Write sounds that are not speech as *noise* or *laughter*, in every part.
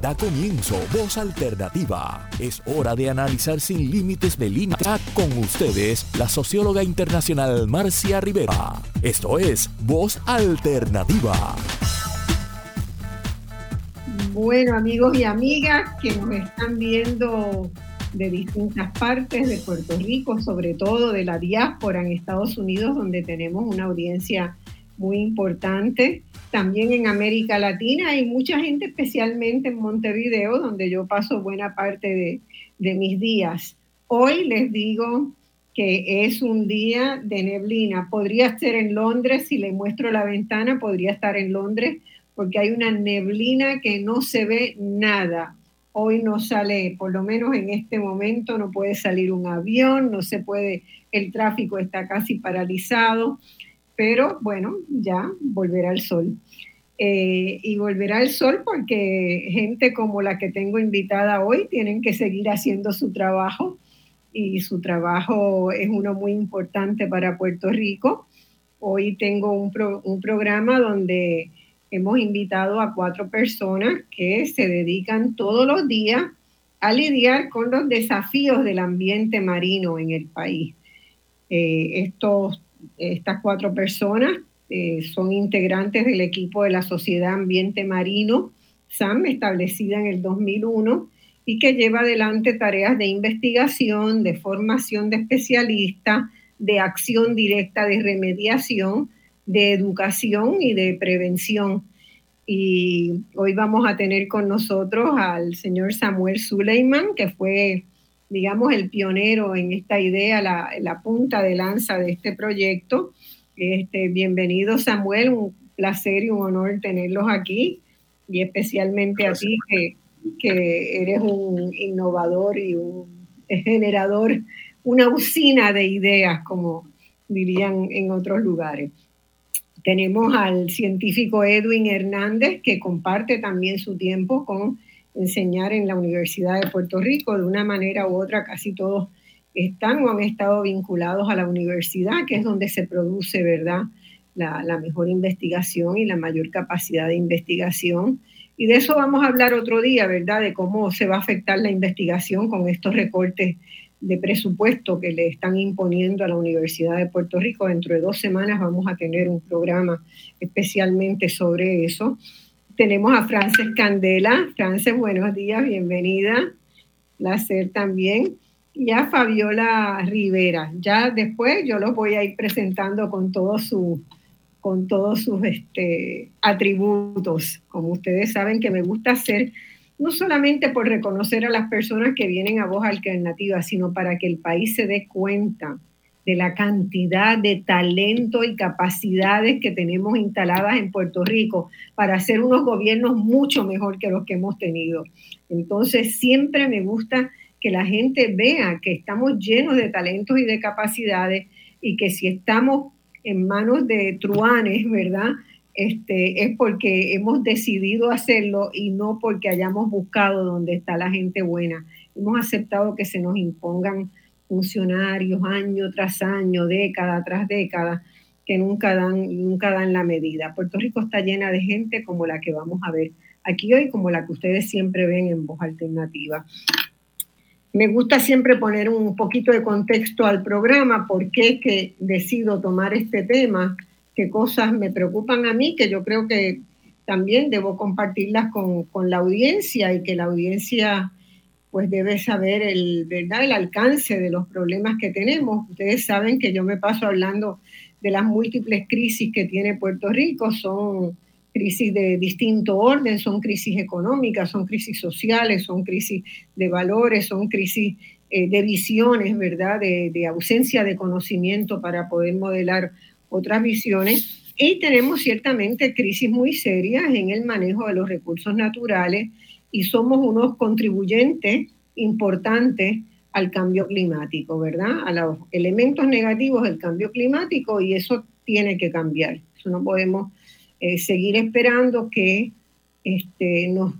Da comienzo Voz Alternativa. Es hora de analizar sin límites de con ustedes la socióloga internacional Marcia Rivera. Esto es Voz Alternativa. Bueno, amigos y amigas que nos están viendo de distintas partes de Puerto Rico, sobre todo de la diáspora en Estados Unidos, donde tenemos una audiencia muy importante también en América Latina y mucha gente, especialmente en Montevideo, donde yo paso buena parte de, mis días. Hoy les digo que es un día de neblina. Podría ser en Londres, si le muestro la ventana, podría estar en Londres, porque hay una neblina que no se ve nada. Hoy no sale, por lo menos en este momento, no puede salir un avión, no se puede, el tráfico está casi paralizado pero bueno, ya volverá el sol. Eh, y volverá el sol porque gente como la que tengo invitada hoy tienen que seguir haciendo su trabajo y su trabajo es uno muy importante para Puerto Rico. Hoy tengo un, un programa donde hemos invitado a cuatro personas que se dedican todos los días a lidiar con los desafíos del ambiente marino en el país. Eh, estos estas cuatro personas eh, son integrantes del equipo de la Sociedad Ambiente Marino, SAM, establecida en el 2001 y que lleva adelante tareas de investigación, de formación de especialistas, de acción directa de remediación, de educación y de prevención. Y hoy vamos a tener con nosotros al señor Samuel Suleiman, que fue digamos, el pionero en esta idea, la, punta de lanza de este proyecto. Este, bienvenido Samuel, un placer y un honor tenerlos aquí y especialmente a ti que, que eres un innovador y un generador, una usina de ideas, como dirían en otros lugares. Tenemos al científico Edwin Hernández, que comparte también su tiempo con enseñar en la Universidad de Puerto Rico. De una manera u otra, casi todos están o han estado vinculados a la universidad, que es donde se produce, ¿verdad?, la, la, mejor investigación y la mayor capacidad de investigación. Y de eso vamos a hablar otro día, ¿verdad?, de cómo se va a afectar la investigación con estos recortes de presupuesto que le están imponiendo a la Universidad de Puerto Rico. Dentro de dos semanas vamos a tener un programa especialmente sobre eso tenemos a Frances Candela. Frances, buenos días, bienvenida. Placer también. Y a Fabiola Rivera. Ya después yo los voy a ir presentando con todos sus con todos sus este, atributos. Como ustedes saben que me gusta hacer, no solamente por reconocer a las personas que vienen a voz alternativa, sino para que el país se dé cuenta de la cantidad de talento y capacidades que tenemos instaladas en Puerto Rico para hacer unos gobiernos mucho mejor que los que hemos tenido. Entonces, siempre me gusta que la gente vea que estamos llenos de talentos y de capacidades y que si estamos en manos de truanes, ¿verdad? Este, es porque hemos decidido hacerlo y no porque hayamos buscado dónde está la gente buena. Hemos aceptado que se nos impongan funcionarios año tras año, década tras década, que nunca dan, nunca dan la medida. Puerto Rico está llena de gente como la que vamos a ver aquí hoy, como la que ustedes siempre ven en Voz Alternativa. Me gusta siempre poner un poquito de contexto al programa, por qué que decido tomar este tema, qué cosas me preocupan a mí, que yo creo que también debo compartirlas con, con la audiencia y que la audiencia pues debe saber el, ¿verdad? el alcance de los problemas que tenemos. Ustedes saben que yo me paso hablando de las múltiples crisis que tiene Puerto Rico, son crisis de distinto orden, son crisis económicas, son crisis sociales, son crisis de valores, son crisis eh, de visiones, ¿verdad? De, de ausencia de conocimiento para poder modelar otras visiones. Y tenemos ciertamente crisis muy serias en el manejo de los recursos naturales, y somos unos contribuyentes importantes al cambio climático, ¿verdad? A los elementos negativos del cambio climático y eso tiene que cambiar. No podemos eh, seguir esperando que este, nos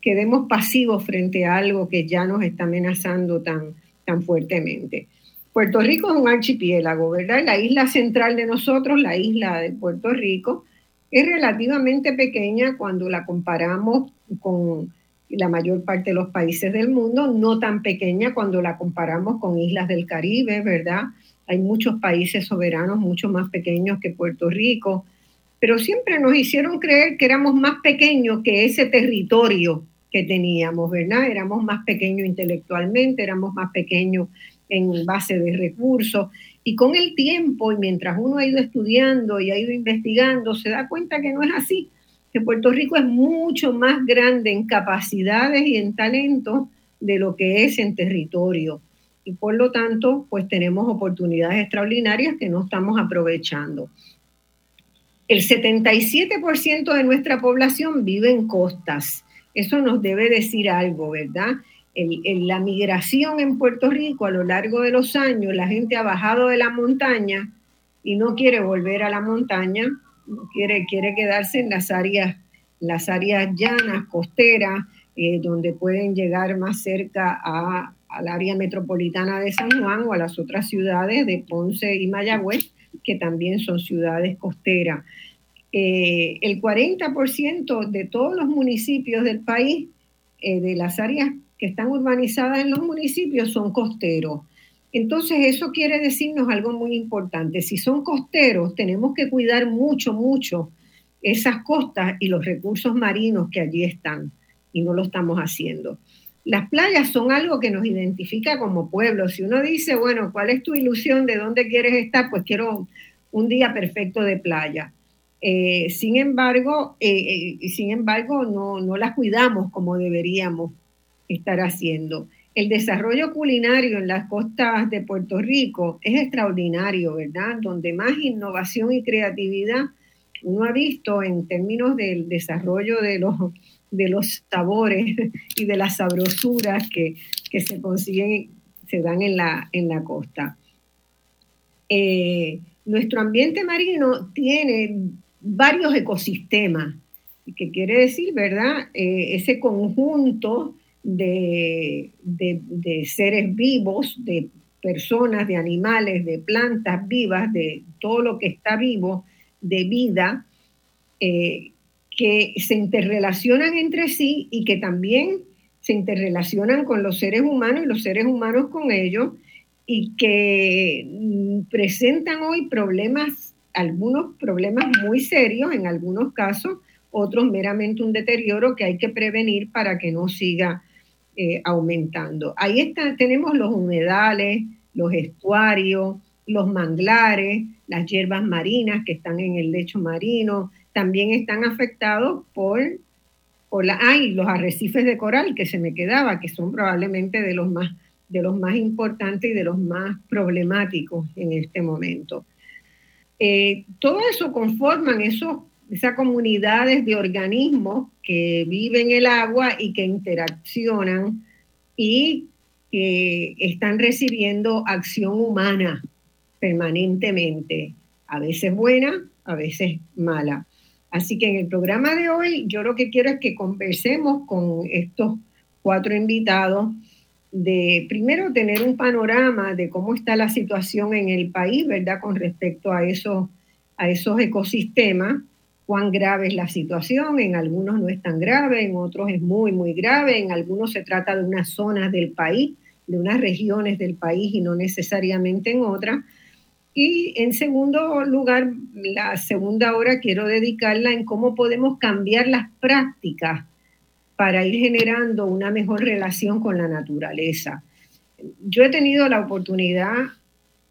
quedemos pasivos frente a algo que ya nos está amenazando tan, tan fuertemente. Puerto Rico es un archipiélago, ¿verdad? La isla central de nosotros, la isla de Puerto Rico, es relativamente pequeña cuando la comparamos con la mayor parte de los países del mundo, no tan pequeña cuando la comparamos con islas del Caribe, ¿verdad? Hay muchos países soberanos mucho más pequeños que Puerto Rico, pero siempre nos hicieron creer que éramos más pequeños que ese territorio que teníamos, ¿verdad? Éramos más pequeños intelectualmente, éramos más pequeños en base de recursos. Y con el tiempo, y mientras uno ha ido estudiando y ha ido investigando, se da cuenta que no es así, que Puerto Rico es mucho más grande en capacidades y en talento de lo que es en territorio. Y por lo tanto, pues tenemos oportunidades extraordinarias que no estamos aprovechando. El 77% de nuestra población vive en costas. Eso nos debe decir algo, ¿verdad? en la migración en Puerto Rico a lo largo de los años, la gente ha bajado de la montaña y no quiere volver a la montaña, quiere, quiere quedarse en las áreas, las áreas llanas, costeras, eh, donde pueden llegar más cerca a, al área metropolitana de San Juan o a las otras ciudades de Ponce y Mayagüez, que también son ciudades costeras. Eh, el 40% de todos los municipios del país, eh, de las áreas que están urbanizadas en los municipios, son costeros. Entonces, eso quiere decirnos algo muy importante. Si son costeros, tenemos que cuidar mucho, mucho esas costas y los recursos marinos que allí están, y no lo estamos haciendo. Las playas son algo que nos identifica como pueblo. Si uno dice, bueno, ¿cuál es tu ilusión? ¿De dónde quieres estar? Pues quiero un día perfecto de playa. Eh, sin embargo, eh, eh, sin embargo no, no las cuidamos como deberíamos estar haciendo. El desarrollo culinario en las costas de Puerto Rico es extraordinario, ¿verdad? Donde más innovación y creatividad uno ha visto en términos del desarrollo de los, de los sabores *laughs* y de las sabrosuras que, se consiguen, se dan en la, en la costa. Eh, nuestro ambiente marino tiene varios ecosistemas, que quiere decir, ¿verdad? Eh, ese conjunto de, seres vivos, de personas, de animales, de plantas vivas, de todo lo que está vivo, de vida, eh, que se interrelacionan entre sí y que también se interrelacionan con los seres humanos y los seres humanos con ellos y que mm, presentan hoy problemas, algunos problemas muy serios en algunos casos, otros meramente un deterioro que hay que prevenir para que no siga eh, aumentando. Ahí está, tenemos los humedales, los estuarios, los manglares, las hierbas marinas que están en el lecho marino, también están afectados por, por la, los arrecifes de coral que se me quedaba, que son probablemente de los más, de los más importantes y de los más problemáticos en este momento. Eh, todo eso conforman esas comunidades de organismos que viven el agua y que interaccionan y que están recibiendo acción humana permanentemente, a veces buena, a veces mala. Así que en el programa de hoy yo lo que quiero es que conversemos con estos cuatro invitados de primero tener un panorama de cómo está la situación en el país, ¿verdad? Con respecto a esos, a esos ecosistemas cuán grave es la situación, en algunos no es tan grave, en otros es muy, muy grave, en algunos se trata de unas zonas del país, de unas regiones del país y no necesariamente en otras. Y en segundo lugar, la segunda hora quiero dedicarla en cómo podemos cambiar las prácticas para ir generando una mejor relación con la naturaleza. Yo he tenido la oportunidad,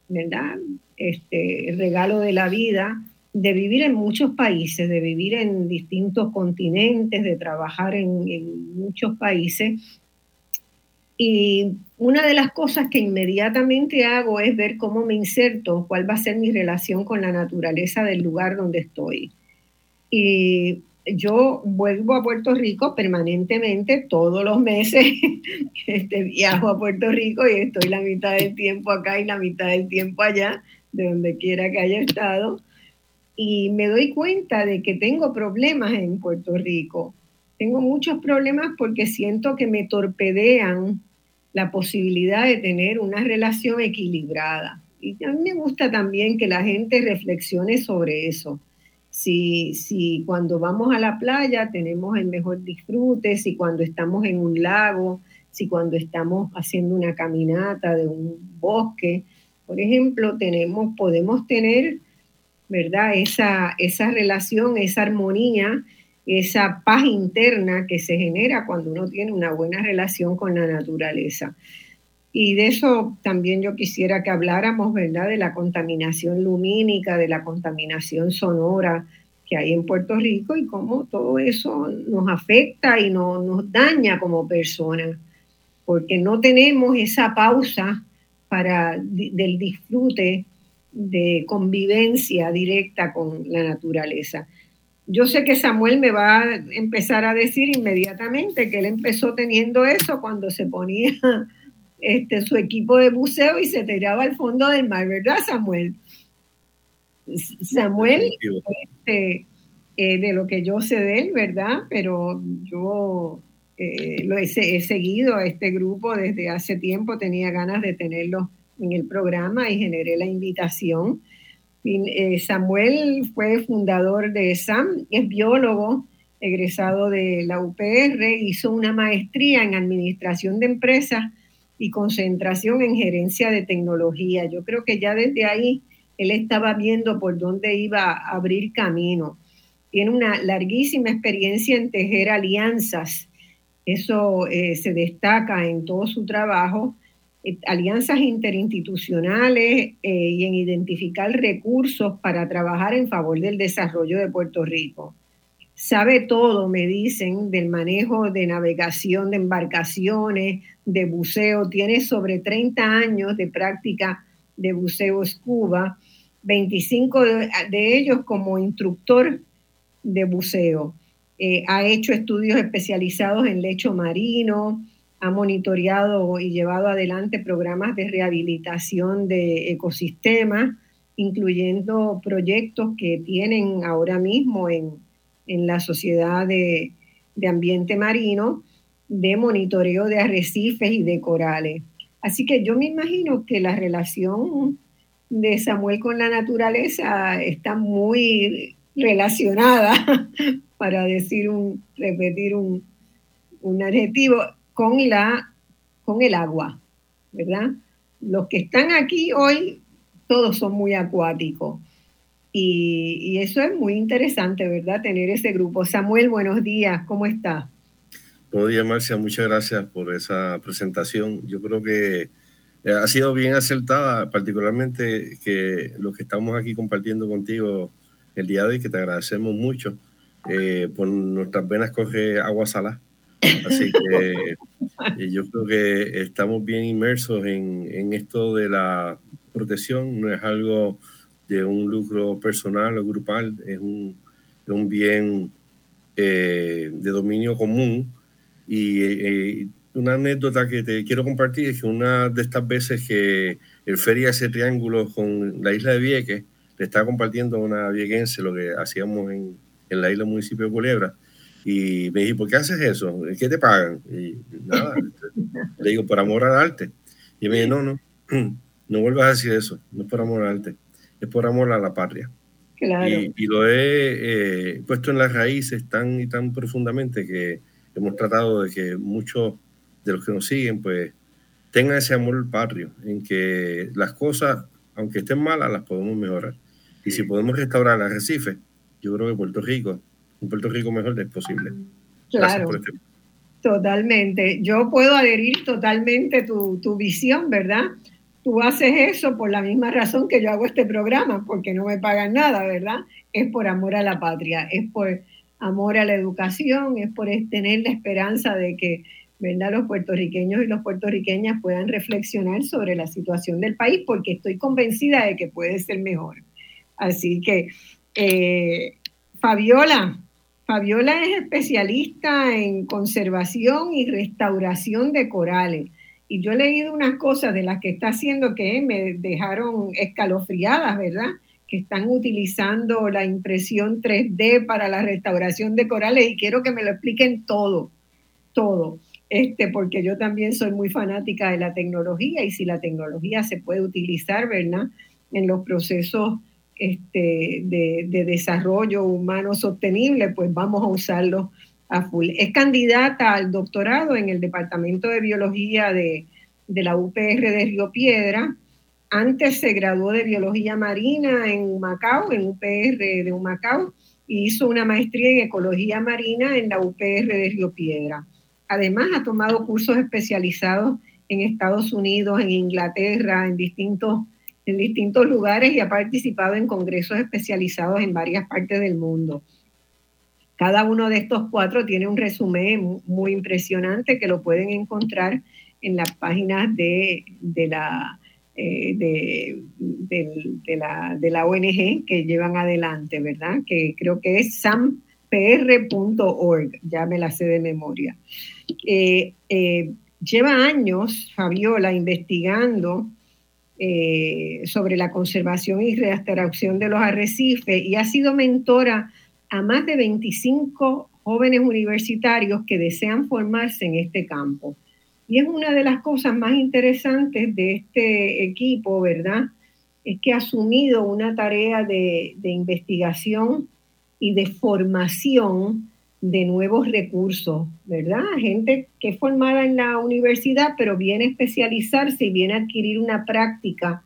¿verdad? Este, regalo de la vida, de vivir en muchos países, de vivir en distintos continentes, de trabajar en, muchos países. Y una de las cosas que inmediatamente hago es ver cómo me inserto, cuál va a ser mi relación con la naturaleza del lugar donde estoy. Y yo vuelvo a Puerto Rico permanentemente todos los meses. *laughs* Este, viajo a Puerto Rico y estoy la mitad del tiempo acá y la mitad del tiempo allá, de donde quiera que haya estado y me doy cuenta de que tengo problemas en Puerto Rico. Tengo muchos problemas porque siento que me torpedean la posibilidad de tener una relación equilibrada. Y a mí me gusta también que la gente reflexione sobre eso. si, si cuando vamos a la playa tenemos el mejor disfrute, si cuando estamos en un lago, si cuando estamos haciendo una caminata de un bosque, por ejemplo, tenemos, podemos tener, ¿verdad? Esa, esa relación, esa armonía, esa paz interna que se genera cuando uno tiene una buena relación con la naturaleza. Y de eso también yo quisiera que habláramos, ¿verdad? De la contaminación lumínica, de la contaminación sonora que hay en Puerto Rico y cómo todo eso nos afecta y nos daña como personas, porque no tenemos esa pausa para del disfrute de convivencia directa con la naturaleza. Yo sé que Samuel me va a empezar a decir inmediatamente que él empezó teniendo eso cuando se ponía *laughs* este, su equipo de buceo y se tiraba al fondo del mar, ¿verdad, Samuel? Samuel, este, eh, de lo que yo sé de él, ¿verdad? Pero yo eh, lo he, seguido a este grupo desde hace tiempo, tenía ganas de tenerlo en el programa y generé la invitación. Eh, Samuel fue fundador de SAM, es biólogo, egresado de la UPR, hizo una maestría en administración de empresas y concentración en gerencia de tecnología. Yo creo que ya desde ahí él estaba viendo por dónde iba a abrir camino. Tiene una larguísima experiencia en tejer alianzas. Eso eh, se destaca en todo su trabajo. Eh, alianzas interinstitucionales eh, y en identificar recursos para trabajar en favor del desarrollo de Puerto Rico sabe todo, me dicen, del manejo de navegación de embarcaciones, de buceo, tiene sobre 30 años de práctica de buceo scuba, 25 de, ellos como instructor de buceo. Eh, ha hecho estudios especializados en lecho marino, ha monitoreado y llevado adelante programas de rehabilitación de ecosistemas, incluyendo proyectos que tienen ahora mismo en, en la Sociedad de, Ambiente Marino de monitoreo de arrecifes y de corales. Así que yo me imagino que la relación de Samuel con la naturaleza está muy relacionada, *laughs* para decir un, repetir un, un adjetivo, con, la, con el agua, ¿verdad? Los que están aquí hoy, todos son muy acuáticos. Y, eso es muy interesante, ¿verdad? Tener ese grupo. Samuel, buenos días, ¿cómo está? Buenos días, Marcia, muchas gracias por esa presentación. Yo creo que eh, ha sido bien acertada, particularmente que lo que estamos aquí compartiendo contigo el día de hoy, que te agradecemos mucho. Eh, por nuestras venas coge agua salada. Así que eh, yo creo que estamos bien inmersos en, en esto de la protección, no es algo de un lucro personal o grupal, es un, un bien eh, de dominio común. Y eh, una anécdota que te quiero compartir es que una de estas veces que el feria ese triángulo con la isla de Vieques, le estaba compartiendo a una viequense lo que hacíamos en, en la isla municipio de Culebra. Y me dije, ¿por qué haces eso? ¿Qué te pagan? Y nada, le digo, por amor al arte. Y me dice, no, no, no vuelvas a decir eso, no es por amor al arte es por amor a la patria. Y, lo he eh, puesto en las raíces tan y tan profundamente que hemos tratado de que muchos de los que nos siguen, pues, tengan ese amor patrio, en que las cosas, aunque estén malas, las podemos mejorar. Y si podemos restaurar el arrecife, yo creo que Puerto Rico, un Puerto Rico mejor es posible. Claro. Este totalmente. Yo puedo adherir totalmente tu, tu visión, ¿verdad? tú haces eso por la misma razón que yo hago este programa, porque no me pagan nada, ¿verdad? Es por amor a la patria, es por amor a la educación, es por tener la esperanza de que ¿verdad? los puertorriqueños y las puertorriqueñas puedan reflexionar sobre la situación del país, porque estoy convencida de que puede ser mejor. Así que, eh, Fabiola, Fabiola es especialista en conservación y restauración de corales y yo he leído unas cosas de las que está haciendo que me dejaron escalofriadas, ¿verdad? Que están utilizando la impresión 3D para la restauración de corales y quiero que me lo expliquen todo, todo. Este, porque yo también soy muy fanática de la tecnología y si la tecnología se puede utilizar, ¿verdad? En los procesos este, de, desarrollo humano sostenible, pues vamos a usarlo a full. Es candidata al doctorado en el Departamento de Biología de, de la UPR de Río Piedra. Antes se graduó de Biología Marina en Humacao, en UPR de Humacao, y hizo una maestría en Ecología Marina en la UPR de Río Piedra. Además, ha tomado cursos especializados en Estados Unidos, en Inglaterra, en distintos, en distintos lugares y ha participado en congresos especializados en varias partes del mundo. Cada uno de estos cuatro tiene un resumen muy impresionante que lo pueden encontrar en las páginas de, de la, eh, de, la, de la ONG que llevan adelante, ¿verdad? Que creo que es sampr.org, ya me la sé de memoria. Eh, eh, lleva años, Fabiola, investigando sobre la conservación y restauración de los arrecifes y ha sido mentora a más de 25 jóvenes universitarios que desean formarse en este campo. Y es una de las cosas más interesantes de este equipo, ¿verdad? Es que ha asumido una tarea de, investigación y de formación de nuevos recursos, ¿verdad? Gente que es formada en la universidad, pero viene a especializarse y viene a adquirir una práctica,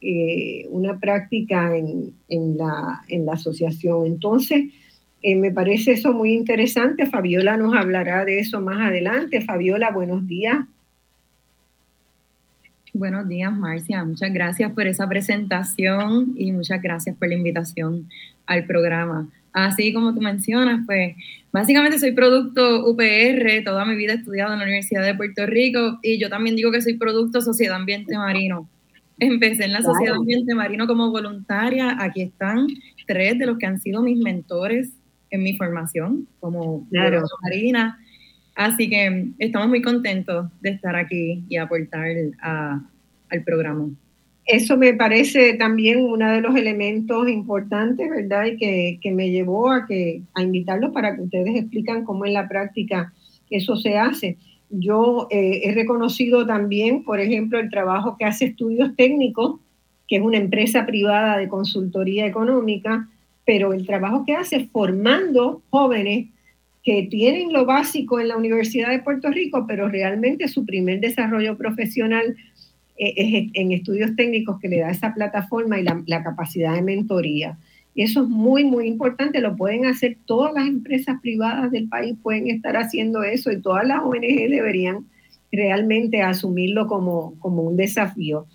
eh, una práctica en, la, en la asociación. Entonces, eh, me parece eso muy interesante. Fabiola nos hablará de eso más adelante. Fabiola, buenos días. Buenos días, Marcia. Muchas gracias por esa presentación y muchas gracias por la invitación al programa. Así como tú mencionas, pues básicamente soy producto UPR, toda mi vida he estudiado en la Universidad de Puerto Rico y yo también digo que soy producto Sociedad Ambiente Marino. Empecé en la Sociedad Ambiente Marino como voluntaria. Aquí están tres de los que han sido mis mentores en mi formación como marina. Así que estamos muy contentos de estar aquí y aportar al programa. Eso me parece también uno de los elementos importantes, ¿verdad? Y que, que me llevó a, que, a invitarlos para que ustedes explican cómo en la práctica eso se hace. Yo eh, he reconocido también, por ejemplo, el trabajo que hace Estudios Técnicos, que es una empresa privada de consultoría económica, pero el trabajo que hace formando jóvenes que tienen lo básico en la Universidad de Puerto Rico, pero realmente su primer desarrollo profesional es en estudios técnicos que le da esa plataforma y la, capacidad de mentoría. Y eso es muy, muy importante, lo pueden hacer todas las empresas privadas del país, pueden estar haciendo eso y todas las ONG deberían realmente asumirlo como, como un desafío.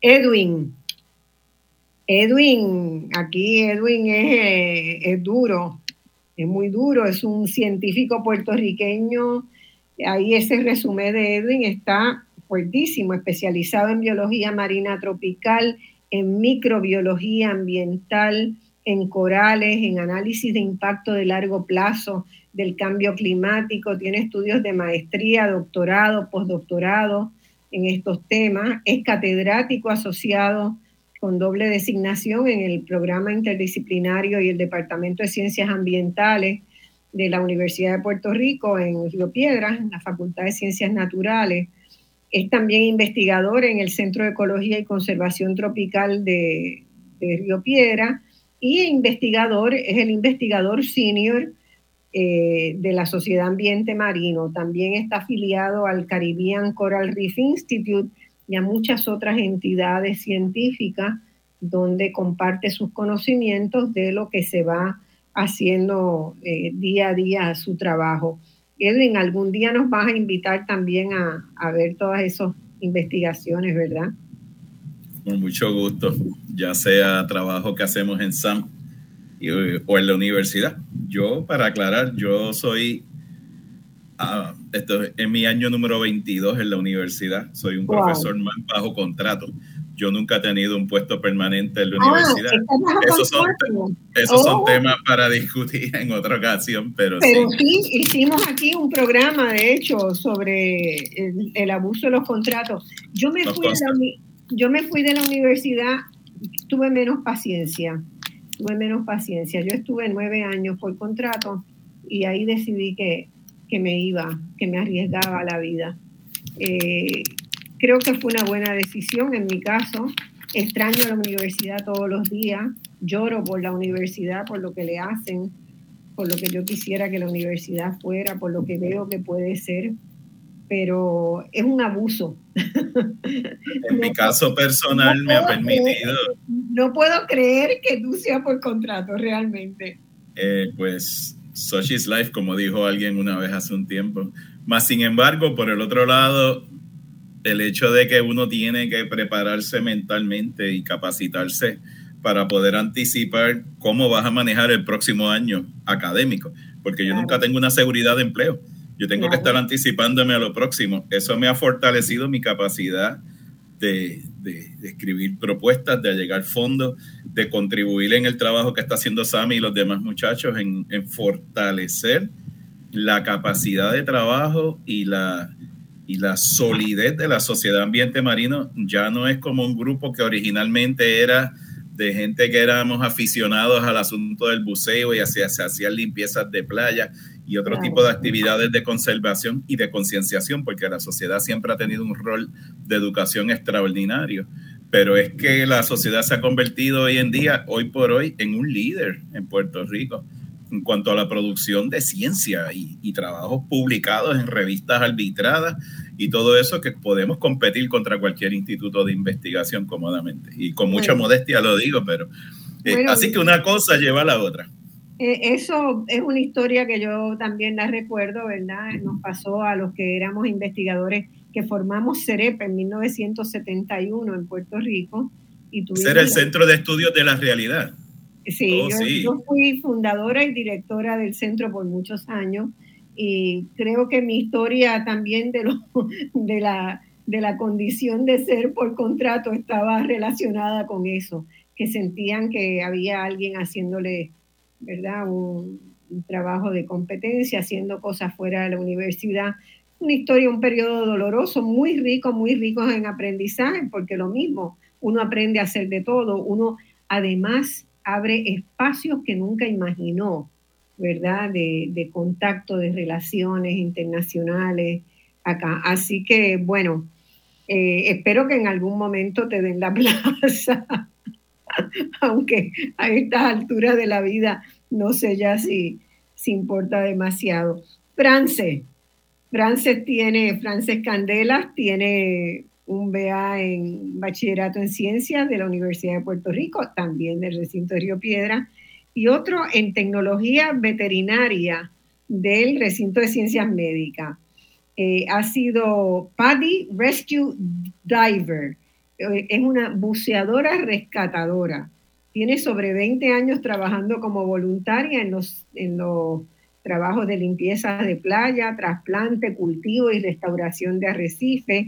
Edwin, Edwin, aquí Edwin es, es, duro, es muy duro, es un científico puertorriqueño. Ahí ese resumen de Edwin está fuertísimo, especializado en biología marina tropical, en microbiología ambiental, en corales, en análisis de impacto de largo plazo del cambio climático, tiene estudios de maestría, doctorado, postdoctorado en estos temas, es catedrático asociado con doble designación en el programa interdisciplinario y el Departamento de Ciencias Ambientales de la Universidad de Puerto Rico en Río Piedras, en la Facultad de Ciencias Naturales. Es también investigador en el Centro de Ecología y Conservación Tropical de, Río Piedra y investigador, es el investigador senior eh, de la Sociedad Ambiente Marino. También está afiliado al Caribbean Coral Reef Institute y a muchas otras entidades científicas donde comparte sus conocimientos de lo que se va haciendo eh, día a día su trabajo. Edwin, algún día nos vas a invitar también a, a ver todas esas investigaciones, ¿verdad? Con mucho gusto, ya sea trabajo que hacemos en SAM o en la universidad. Yo, para aclarar, yo soy Ah, esto es mi año número 22 en la universidad. Soy un profesor más bajo contrato. Yo nunca he tenido un puesto permanente en la ah, universidad. Esos, son, esos son, oh. temas para *laughs* discutir en otra ocasión, pero, pero sí. hicimos aquí un programa, de hecho, sobre el, abuso de los contratos. Yo me, fui de la, yo me fui de la universidad, tuve menos paciencia, tuve menos paciencia. Yo estuve nueve años por contrato y ahí decidí que que me iba, que me arriesgaba la vida. Eh, creo que fue una buena decisión en mi caso. Extraño la universidad todos los días, lloro por la universidad, por lo que le hacen, por lo que yo quisiera que la universidad fuera, por lo que veo que puede ser, pero es un abuso. En mi caso personal me ha permitido. no puedo creer que tú seas por contrato realmente. Eh, pues such is life, como dijo alguien una vez hace un tiempo. Más sin embargo, por el otro lado, el hecho de que uno tiene que prepararse mentalmente y capacitarse para poder anticipar cómo vas a manejar el próximo año académico, porque yo nunca tengo una seguridad de empleo. Yo tengo que estar anticipándome a lo próximo. Eso me ha fortalecido mi capacidad de, escribir propuestas, de llegar fondos, de contribuir en el trabajo que está haciendo Sammy y los demás muchachos en, en fortalecer la capacidad de trabajo y la, y la solidez de la sociedad ambiente marino ya no es como un grupo que originalmente era de gente que éramos aficionados al asunto del buceo y hacia, se hacían limpiezas de playa y otro tipo de actividades de conservación y de concienciación, porque la sociedad siempre ha tenido un rol de educación extraordinario. Pero es que la sociedad se ha convertido hoy en día, hoy por hoy, en un líder en Puerto Rico en cuanto a la producción de ciencia y, trabajos publicados en revistas arbitradas y todo eso que podemos competir contra cualquier instituto de investigación cómodamente. Y con mucha modestia lo digo, pero eh, así que una cosa lleva a la otra. Eh, eso es una historia que yo también la recuerdo, ¿verdad? Nos pasó a los que éramos investigadores que formamos CEREP en 1971 en Puerto Rico. Y Ser el Centro de Estudios de la Realidad. Sí, oh, yo, fui fundadora y directora del centro por muchos años y creo que mi historia también de, lo, *laughs* de, la, de la condición de ser por contrato estaba relacionada con eso, que sentían que había alguien haciéndole, ¿verdad? Un, un trabajo de competencia, haciendo cosas fuera de la universidad. Una historia, un periodo doloroso, muy rico, muy rico en aprendizaje, porque lo mismo, uno aprende a hacer de todo, uno además abre espacios que nunca imaginó, ¿verdad? De, contacto, de relaciones internacionales acá. Así que, bueno, eh, espero que en algún momento te den la *laughs* plaza, aunque a estas alturas de la vida no sé ya si, si importa demasiado. France, France tiene, Frances Candelas tiene un BA en bachillerato en ciencias de la Universidad de Puerto Rico, también del recinto de Río Piedra, y otro en tecnología veterinaria del recinto de ciencias médicas. Eh, ha sido Paddy Rescue Diver, eh, es una buceadora rescatadora. Tiene sobre 20 años trabajando como voluntaria en los, en los trabajos de limpieza de playa, trasplante, cultivo y restauración de arrecifes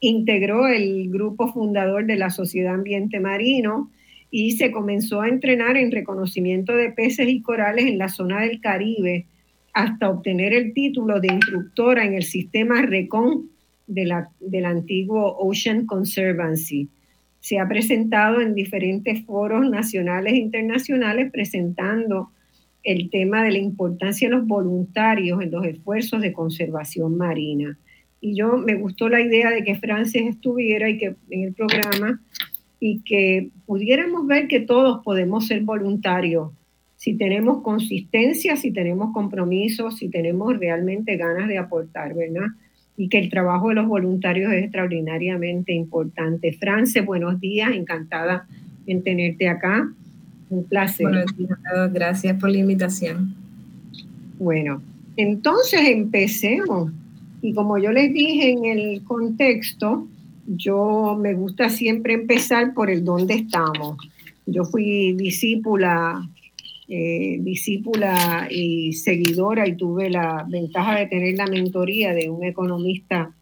integró el grupo fundador de la Sociedad Ambiente Marino y se comenzó a entrenar en reconocimiento de peces y corales en la zona del Caribe hasta obtener el título de instructora en el sistema RECON de la, del antiguo Ocean Conservancy. Se ha presentado en diferentes foros nacionales e internacionales presentando el tema de la importancia de los voluntarios en los esfuerzos de conservación marina y yo me gustó la idea de que Frances estuviera y que en el programa y que pudiéramos ver que todos podemos ser voluntarios si tenemos consistencia, si tenemos compromiso, si tenemos realmente ganas de aportar, ¿verdad? Y que el trabajo de los voluntarios es extraordinariamente importante. France, buenos días, encantada en tenerte acá. Un placer. Buenos días, gracias por la invitación. Bueno, entonces empecemos. Y como yo les dije en el contexto, yo me gusta siempre empezar por el dónde estamos. Yo fui discípula, eh, discípula y seguidora y tuve la ventaja de tener la mentoría de un economista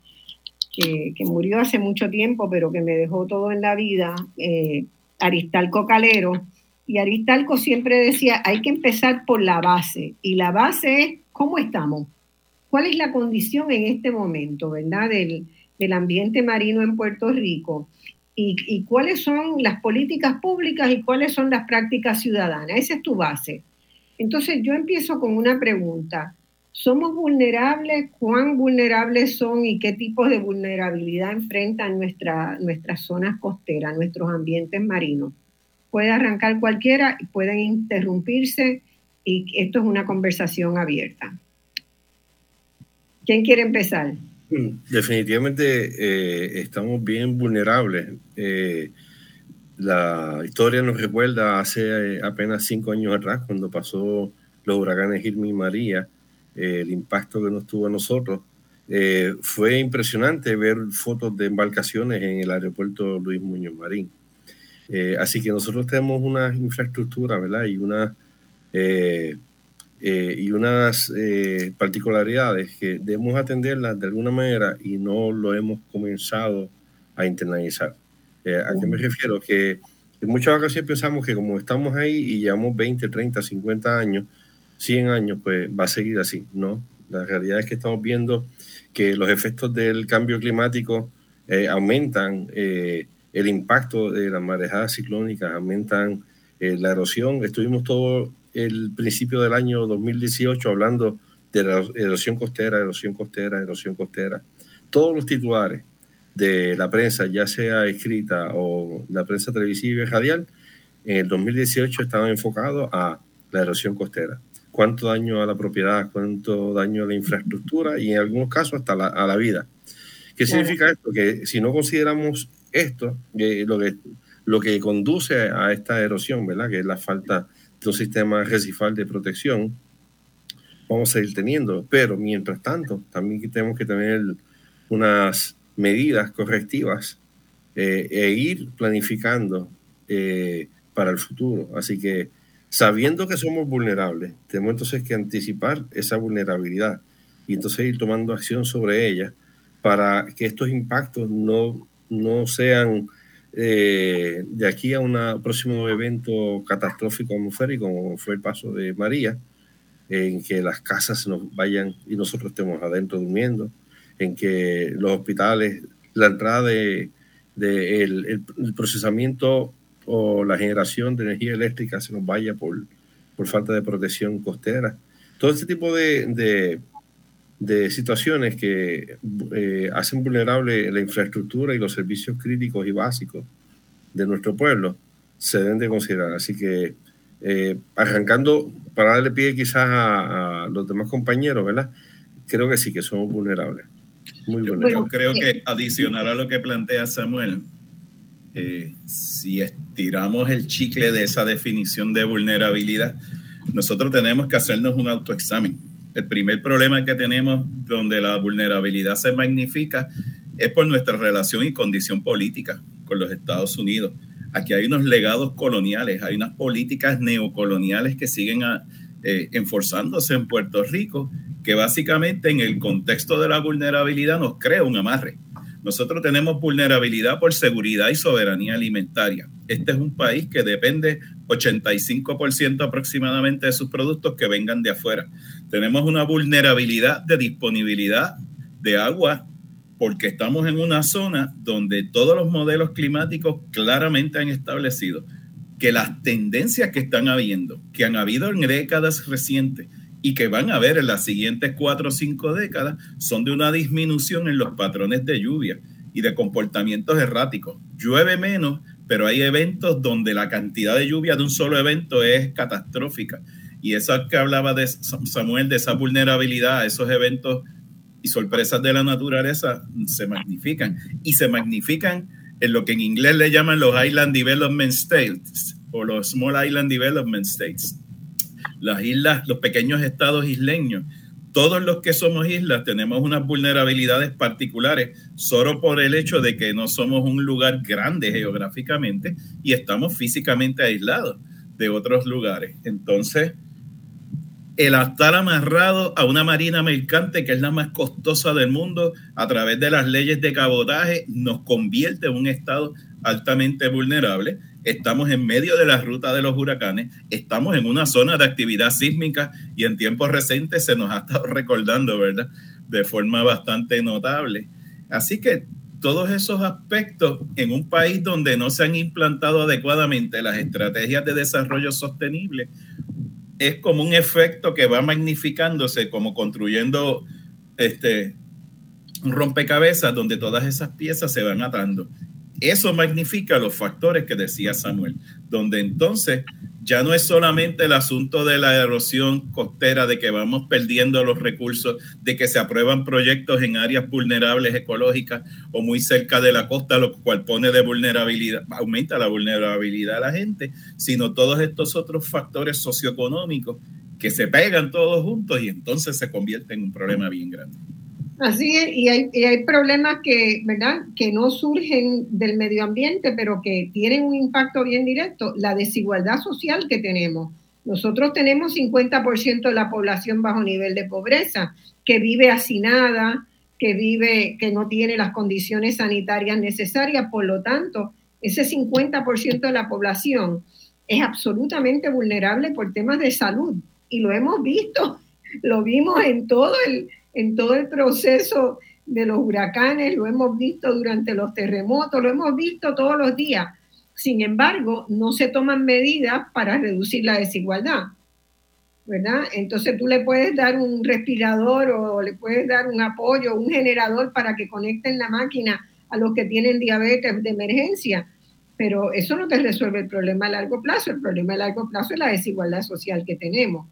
que, murió hace mucho tiempo, pero que me dejó todo en la vida, eh, Aristalco Calero. Y Aristalco siempre decía, hay que empezar por la base. Y la base es, ¿cómo estamos? Cuál es la condición en este momento, ¿verdad? Del, ambiente marino en Puerto Rico y, cuáles son las políticas públicas y cuáles son las prácticas ciudadanas. Esa es tu base. Entonces yo empiezo con una pregunta. ¿Somos vulnerables? ¿Cuán vulnerables son y qué tipos de vulnerabilidad enfrentan nuestra, nuestras zonas costeras, nuestros ambientes marinos? puede arrancar cualquiera, pueden interrumpirse y esto es una conversación abierta. ¿Quién quiere empezar? Mm, definitivamente eh, estamos bien vulnerables. Eh, la historia nos recuerda hace eh, apenas cinco años atrás, cuando pasó los huracanes Irma y María, el impacto que nos tuvo a nosotros. fue impresionante ver fotos de embarcaciones en el aeropuerto Luis Muñoz Marín. así que nosotros tenemos una infraestructura, ¿verdad? Y una eh, y unas eh, particularidades que debemos atenderlas de alguna manera y no lo hemos comenzado a internalizar. Eh, ¿A qué me refiero? Que en muchas ocasiones pensamos que como estamos ahí y llevamos 20, 30, 50 años, 100 años, pues va a seguir así, ¿no? La realidad es que estamos viendo que los efectos del cambio climático aumentan el impacto de las marejadas ciclónicas, aumentan la erosión. Estuvimos todo el principio del año 2018 hablando de la erosión costera, erosión costera, erosión costera. Todos los titulares de la prensa, ya sea escrita o la prensa televisiva y radial, en el 2018 estaban enfocados a la erosión costera. Cuánto daño a la propiedad, cuánto daño a la infraestructura y en algunos casos hasta a la vida. ¿Qué significa esto? Que si no consideramos esto, eh, lo, que, lo que conduce a esta erosión, ¿verdad? Que es la falta un sistema recifal de protección, vamos a ir teniendo. Pero mientras tanto, también tenemos que tener unas medidas correctivas eh, e ir planificando eh, para el futuro. Así que sabiendo que somos vulnerables, tenemos entonces que anticipar esa vulnerabilidad y entonces ir tomando acción sobre ella para que estos impactos no, no sean eh, de aquí a un próximo evento catastrófico atmosférico, como fue el paso de María, en que las casas nos vayan y nosotros estemos adentro durmiendo, en que los hospitales, la entrada de, el, procesamiento o la generación de energía eléctrica se nos vaya por, por falta de protección costera. Todo este tipo de, de situaciones que eh, hacen vulnerable la infraestructura y los servicios críticos y básicos de nuestro pueblo se deben de considerar. Así que eh, arrancando para darle pie quizás a, los demás compañeros, ¿verdad? Creo que sí, que somos vulnerables. Muy vulnerables. Yo creo que adicional a lo que plantea Samuel, eh, si estiramos el chicle de esa definición de vulnerabilidad, nosotros tenemos que hacernos un autoexamen el primer problema que tenemos donde la vulnerabilidad se magnifica es por nuestra relación y condición política con los Estados Unidos. Aquí hay unos legados coloniales, hay unas políticas neocoloniales que siguen eh, enforzándose en Puerto Rico, que básicamente en el contexto de la vulnerabilidad nos crea un amarre. Nosotros tenemos vulnerabilidad por seguridad y soberanía alimentaria. Este es un país que depende 85% aproximadamente de sus productos que vengan de afuera. Tenemos una vulnerabilidad de disponibilidad de agua porque estamos en una zona donde todos los modelos climáticos claramente han establecido que las tendencias que están habiendo, que han habido en décadas recientes, y que van a ver en las siguientes cuatro o cinco décadas son de una disminución en los patrones de lluvia y de comportamientos erráticos. Llueve menos, pero hay eventos donde la cantidad de lluvia de un solo evento es catastrófica. Y eso que hablaba de Samuel, de esa vulnerabilidad a esos eventos y sorpresas de la naturaleza, se magnifican. Y se magnifican en lo que en inglés le llaman los Island Development States o los Small Island Development States las islas, los pequeños estados isleños, todos los que somos islas tenemos unas vulnerabilidades particulares solo por el hecho de que no somos un lugar grande geográficamente y estamos físicamente aislados de otros lugares. Entonces, el estar amarrado a una marina mercante que es la más costosa del mundo a través de las leyes de cabotaje nos convierte en un estado altamente vulnerable estamos en medio de la ruta de los huracanes, estamos en una zona de actividad sísmica y en tiempos recientes se nos ha estado recordando, ¿verdad? De forma bastante notable. Así que todos esos aspectos en un país donde no se han implantado adecuadamente las estrategias de desarrollo sostenible, es como un efecto que va magnificándose, como construyendo este, un rompecabezas donde todas esas piezas se van atando eso magnifica los factores que decía Samuel, donde entonces ya no es solamente el asunto de la erosión costera, de que vamos perdiendo los recursos, de que se aprueban proyectos en áreas vulnerables ecológicas o muy cerca de la costa, lo cual pone de vulnerabilidad, aumenta la vulnerabilidad a la gente, sino todos estos otros factores socioeconómicos que se pegan todos juntos y entonces se convierte en un problema bien grande. Así es, y hay, problemas que, ¿verdad? que no surgen del medio ambiente, pero que tienen un impacto bien directo. La desigualdad social que tenemos. Nosotros tenemos 50% de la población bajo nivel de pobreza, que vive hacinada, que vive, que no tiene las condiciones sanitarias necesarias. Por lo tanto, ese 50% de la población es absolutamente vulnerable por temas de salud. Y lo hemos visto, *laughs* lo vimos en todo el, en todo el proceso de los huracanes, lo hemos visto durante los terremotos, lo hemos visto todos los días. Sin embargo, no se toman medidas para reducir la desigualdad, ¿verdad? Entonces tú le puedes dar un respirador o le puedes dar un apoyo, un generador para que conecten la máquina a los que tienen diabetes de emergencia, pero eso no te resuelve el problema a largo plazo. El problema a largo plazo es la desigualdad social que tenemos.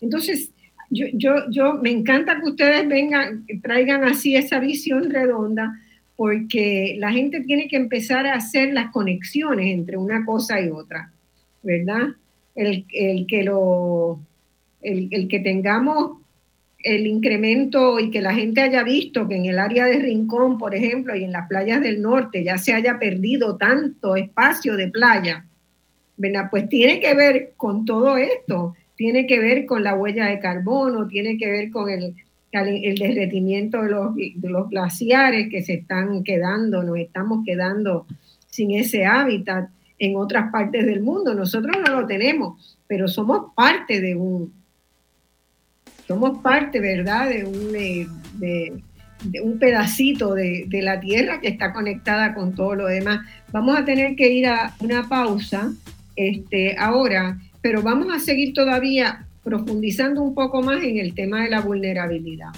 Entonces, yo, yo, yo me encanta que ustedes vengan, traigan así esa visión redonda, porque la gente tiene que empezar a hacer las conexiones entre una cosa y otra, ¿verdad? El, que lo, el, el, que tengamos el incremento y que la gente haya visto que en el área de Rincón, por ejemplo, y en las playas del norte ya se haya perdido tanto espacio de playa, ¿verdad? Pues tiene que ver con todo esto tiene que ver con la huella de carbono, tiene que ver con el, el derretimiento de los, glaciares que se están quedando, nos estamos quedando sin ese hábitat en otras partes del mundo. Nosotros no lo tenemos, pero somos parte de un, somos parte, ¿verdad?, de un, de, un pedacito de, de, la Tierra que está conectada con todo lo demás. Vamos a tener que ir a una pausa. Este, ahora, pero vamos a seguir todavía profundizando un poco más en el tema de la vulnerabilidad,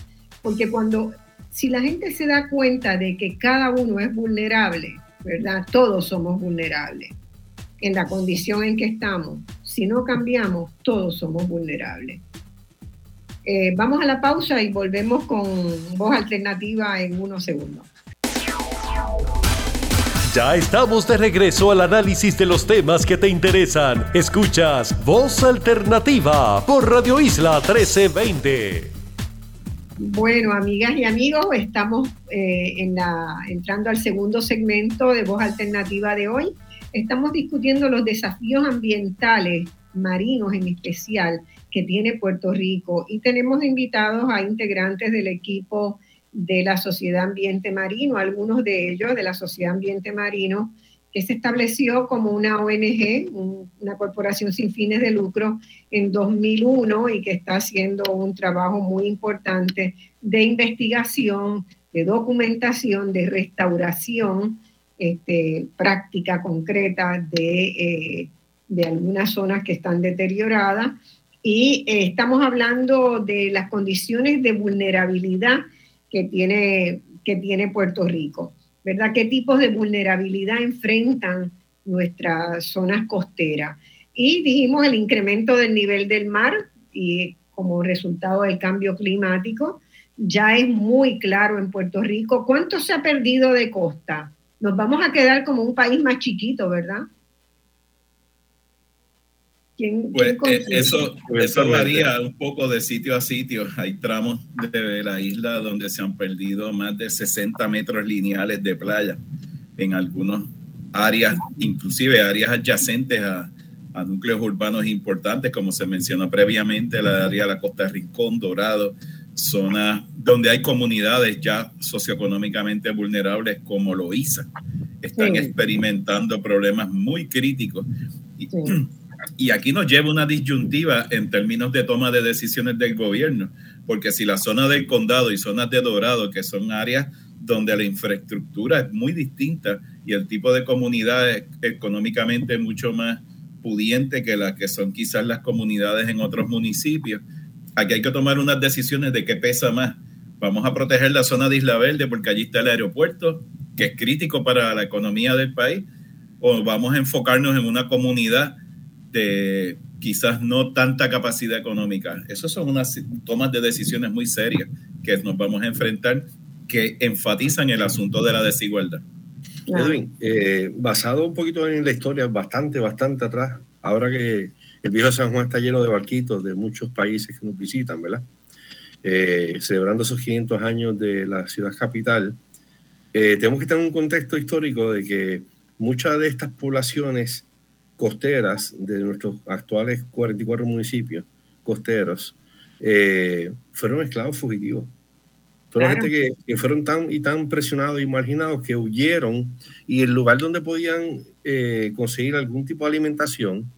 porque cuando, si la gente se da cuenta de que cada uno es vulnerable, ¿verdad? Todos somos vulnerables en la condición en que estamos. Si no cambiamos, todos somos vulnerables. Eh, vamos a la pausa y volvemos con voz alternativa en unos segundos. Ya estamos de regreso al análisis de los temas que te interesan. Escuchas Voz Alternativa por Radio Isla 1320. Bueno, amigas y amigos, estamos eh, en la, entrando al segundo segmento de Voz Alternativa de hoy. Estamos discutiendo los desafíos ambientales, marinos en especial, que tiene Puerto Rico y tenemos invitados a integrantes del equipo de la Sociedad Ambiente Marino, algunos de ellos de la Sociedad Ambiente Marino, que se estableció como una ONG, una corporación sin fines de lucro, en 2001 y que está haciendo un trabajo muy importante de investigación, de documentación, de restauración, este, práctica concreta de, eh, de algunas zonas que están deterioradas. Y eh, estamos hablando de las condiciones de vulnerabilidad que tiene, que tiene Puerto Rico, ¿verdad? ¿Qué tipos de vulnerabilidad enfrentan nuestras zonas costeras? Y dijimos el incremento del nivel del mar y como resultado del cambio climático, ya es muy claro en Puerto Rico cuánto se ha perdido de costa. Nos vamos a quedar como un país más chiquito, ¿verdad? Pues, eh, eso, eso varía un poco de sitio a sitio. Hay tramos de la isla donde se han perdido más de 60 metros lineales de playa en algunas áreas, inclusive áreas adyacentes a, a núcleos urbanos importantes, como se mencionó previamente, la área de la costa Rincón, Dorado, zonas donde hay comunidades ya socioeconómicamente vulnerables como Loíza. Están experimentando problemas muy críticos. Y, y aquí nos lleva una disyuntiva en términos de toma de decisiones del gobierno, porque si la zona del condado y zonas de Dorado, que son áreas donde la infraestructura es muy distinta y el tipo de comunidad es económicamente mucho más pudiente que las que son quizás las comunidades en otros municipios, aquí hay que tomar unas decisiones de qué pesa más. Vamos a proteger la zona de Isla Verde porque allí está el aeropuerto que es crítico para la economía del país, o vamos a enfocarnos en una comunidad de quizás no tanta capacidad económica. Esas son unas tomas de decisiones muy serias que nos vamos a enfrentar que enfatizan el asunto de la desigualdad. Edwin, eh, basado un poquito en la historia, bastante, bastante atrás, ahora que el viejo San Juan está lleno de barquitos de muchos países que nos visitan, ¿verdad? Eh, celebrando esos 500 años de la ciudad capital, eh, tenemos que tener un contexto histórico de que muchas de estas poblaciones costeras de nuestros actuales 44 municipios costeros fueron esclavos fugitivos. Fueron gente que, fueron tan y tan presionados y marginados que huyeron y el lugar donde podían eh, conseguir algún tipo de alimentación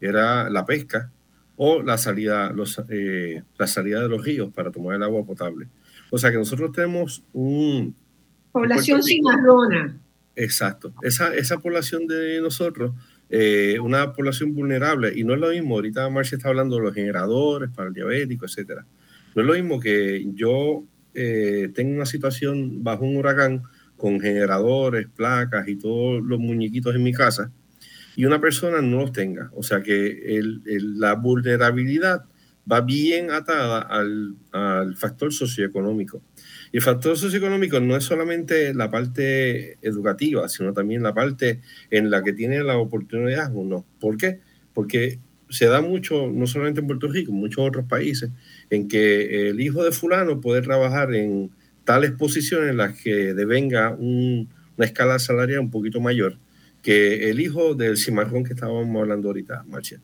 era la pesca o la salida, los, eh, la salida de los ríos para tomar el agua potable. O sea que nosotros tenemos un... Población cimarrona. Exacto. Esa, esa población de nosotros, eh, una población vulnerable, y no es lo mismo, ahorita Marcia está hablando de los generadores para el diabético, etcétera. No es lo mismo que yo eh, tengo una situación bajo un huracán con generadores, placas y todos los muñequitos en mi casa y una persona no los tenga. O sea que la vulnerabilidad va bien atada al, al, factor socioeconómico. Y el factor socioeconómico no es solamente la parte educativa, sino también la parte en la que tiene la oportunidad o no. ¿Por qué? Porque se da mucho, no solamente en Puerto Rico, muchos otros países, en que el hijo de fulano puede trabajar en tales posiciones en las que devenga una escala salarial un poquito mayor que el hijo del cimarrón que estábamos hablando ahorita, Marcia.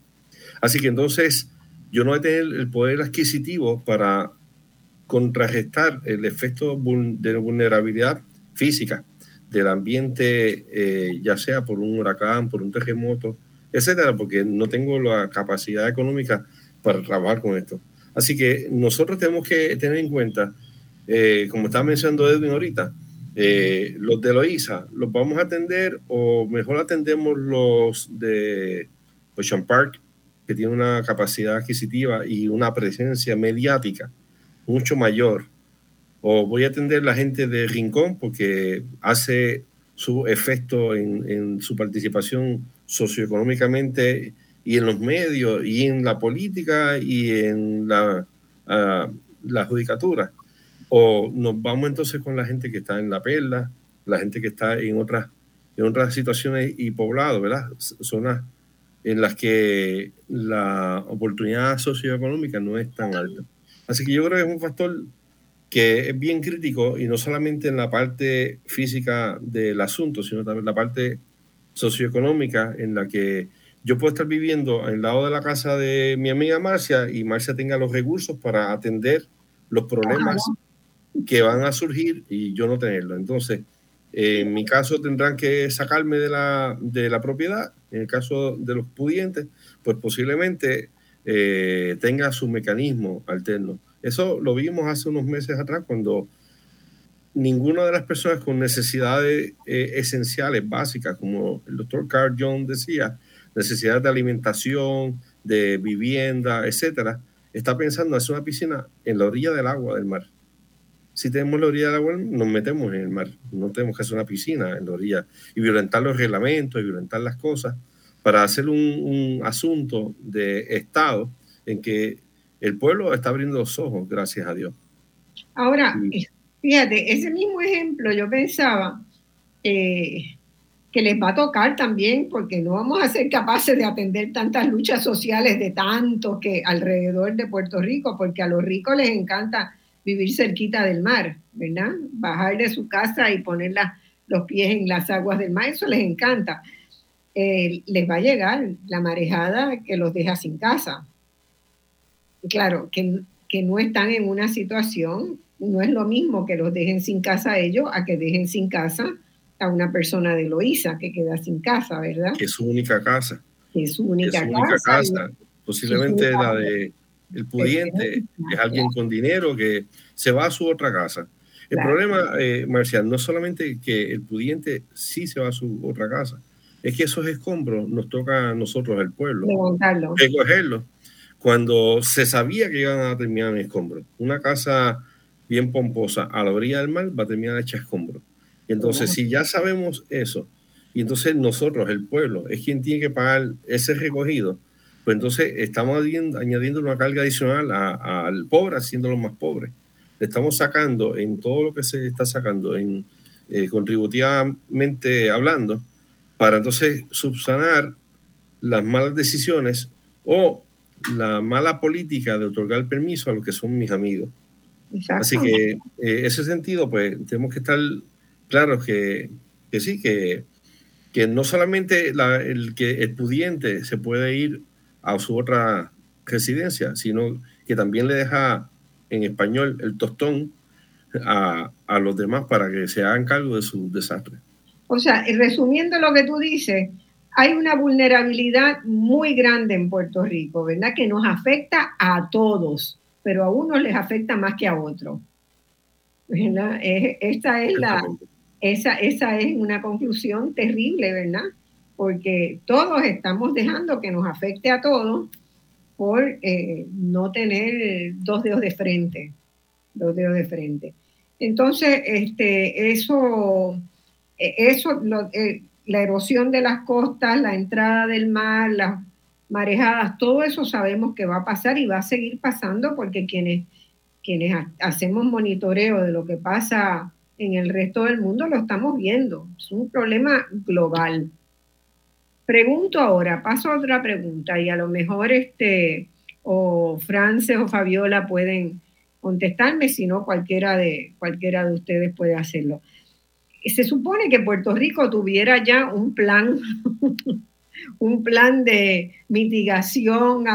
Así que entonces yo no voy a tener el poder adquisitivo para contrarrestar el efecto de vulnerabilidad física del ambiente, eh, ya sea por un huracán, por un terremoto, etcétera, porque no tengo la capacidad económica para trabajar con esto. Así que nosotros tenemos que tener en cuenta, eh, como estaba mencionando Edwin ahorita, eh, los de Loiza, ¿los vamos a atender o mejor atendemos los de Ocean Park, que tiene una capacidad adquisitiva y una presencia mediática mucho mayor? ¿O voy a atender la gente de Rincón porque hace su efecto en, su participación socioeconómicamente y en los medios y en la política y en la, uh, la judicatura. O nos vamos entonces con la gente que está en la perla, la gente que está en otras, en otras situaciones y poblados, ¿verdad? Zonas en las que la oportunidad socioeconómica no es tan alta. Así que yo creo que es un factor que es bien crítico y no solamente en la parte física del asunto, sino también la parte socioeconómica en la que yo puedo estar viviendo al lado de la casa de mi amiga Marcia y Marcia tenga los recursos para atender los problemas que van a surgir y yo no tenerlo. Entonces, en mi caso tendrán que sacarme de la, de la propiedad. En el caso de los pudientes, pues posiblemente eh, tenga su mecanismo alterno. Eso lo vimos hace unos meses atrás cuando ninguna de las personas con necesidades eh, esenciales, básicas, como el doctor Carl Jones decía, necesidades de alimentación, de vivienda, etcétera, está pensando hacer una piscina en la orilla del agua del mar. Si tenemos la orilla del agua, nos metemos en el mar. No tenemos que hacer una piscina en la orilla y violentar los reglamentos y violentar las cosas para hacer un, asunto de Estado en que el pueblo está abriendo los ojos, gracias a Dios. Ahora, Fíjate, ese mismo ejemplo yo pensaba eh, que les va a tocar también porque no vamos a ser capaces de atender tantas luchas sociales de tantos que alrededor de Puerto Rico, porque a los ricos les encanta vivir cerquita del mar, ¿verdad? Bajar de su casa y poner los pies en las aguas del mar, eso les encanta. Eh, les va a llegar la marejada que los deja sin casa. Claro, que, que no están en una situación no es lo mismo que los dejen sin casa a ellos a que dejen sin casa a una persona de Loíza que queda sin casa, ¿verdad? Que es su única casa. Que es su única, casa. Posiblemente la de el pudiente, es alguien con dinero que se va a su otra casa. El problema, eh, Marcial, no solamente que el pudiente sí se va a su otra casa, es que esos escombros nos toca a nosotros, al pueblo, recogerlos. Cuando se sabía que iban a terminar en escombros. Una casa bien pomposa a la orilla del mar va a terminar hecha escombro. Entonces, si ya sabemos eso, y entonces nosotros, el pueblo, es quien tiene que pagar ese recogido, pues entonces estamos añadiendo una carga adicional al pobre, haciéndolo más pobre. Le estamos sacando en todo lo que se está sacando, en eh, contributivamente hablando, para entonces subsanar las malas decisiones o la mala política de otorgar permiso a los que son mis amigos. Así que en eh, ese sentido, pues tenemos que estar claros que, que sí, que, que no solamente el que el pudiente se puede ir a su otra residencia, sino que también le deja en español el tostón a, a los demás para que se hagan cargo de su desastre. O sea, resumiendo lo que tú dices, hay una vulnerabilidad muy grande en Puerto Rico, ¿verdad? Que nos afecta a todos, pero a unos les afecta más que a otros. ¿verdad? Esta es la, esa, esa es una conclusión terrible, ¿verdad? Porque todos estamos dejando que nos afecte a todos por eh, no tener dos dedos de frente, dos dedos de frente. Entonces, este, eso, eso eh, la erosión de las costas, la entrada del mar, las marejadas, todo eso sabemos que va a pasar y va a seguir pasando porque quienes, quienes hacemos monitoreo de lo que pasa en el resto del mundo lo estamos viendo. Es un problema global. Pregunto ahora, paso a otra pregunta y a lo mejor este o Frances o Fabiola pueden contestarme, si no cualquiera de, cualquiera de ustedes puede hacerlo se supone que Puerto Rico tuviera ya un plan, *laughs* un plan de mitigación,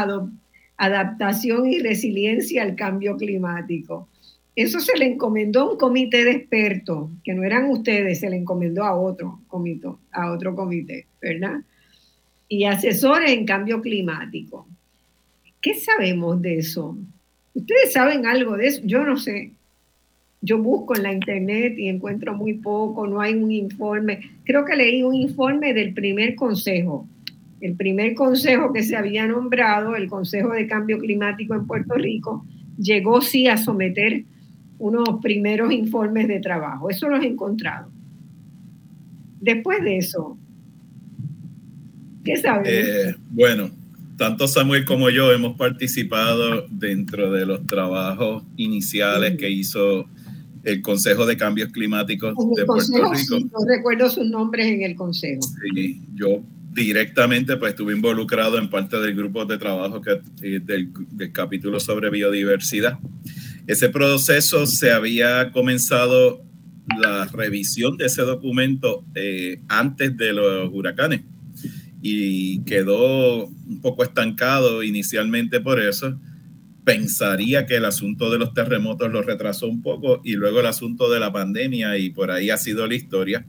adaptación y resiliencia al cambio climático. Eso se le encomendó a un comité de expertos, que no eran ustedes, se le encomendó a otro comité, a otro comité, ¿verdad? Y asesores en cambio climático. ¿Qué sabemos de eso? ¿Ustedes saben algo de eso? Yo no sé yo busco en la internet y encuentro muy poco, no hay un informe. Creo que leí un informe del primer consejo, el primer consejo que se había nombrado, el Consejo de Cambio Climático en Puerto Rico, llegó sí a someter unos primeros informes de trabajo. Eso lo he encontrado. Después de eso, ¿qué sabes? Eh, bueno, tanto Samuel como yo hemos participado dentro de los trabajos iniciales que hizo el Consejo de Cambios Climáticos de Puerto Rico. no recuerdo sus nombres en el Consejo. Sí, yo directamente pues estuve involucrado en parte del grupo de trabajo que, eh, del, capítulo sobre biodiversidad. Ese proceso se había comenzado la revisión de ese documento eh, antes de los huracanes y quedó un poco estancado inicialmente por eso pensaría que el asunto de los terremotos lo retrasó un poco y luego el asunto de la pandemia y por ahí ha sido la historia.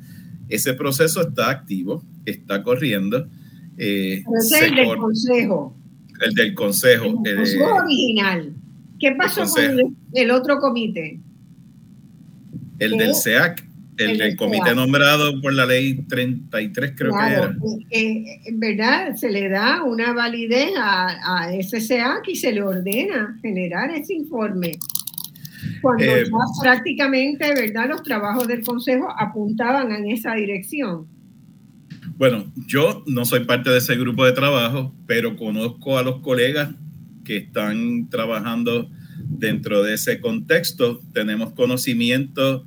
Ese proceso está activo, está corriendo. Eh, el del Consejo. El del Consejo. El, consejo original. ¿Qué pasó con el, otro comité? El del SEAC el, comité nombrado por la ley 33 creo que era. Eh, eh, en verdad, se le da una validez a, a SCAC y se le ordena generar ese informe. Cuando eh, prácticamente, ¿verdad? Los trabajos del Consejo apuntaban en esa dirección. Bueno, yo no soy parte de ese grupo de trabajo, pero conozco a los colegas que están trabajando dentro de ese contexto. Tenemos conocimiento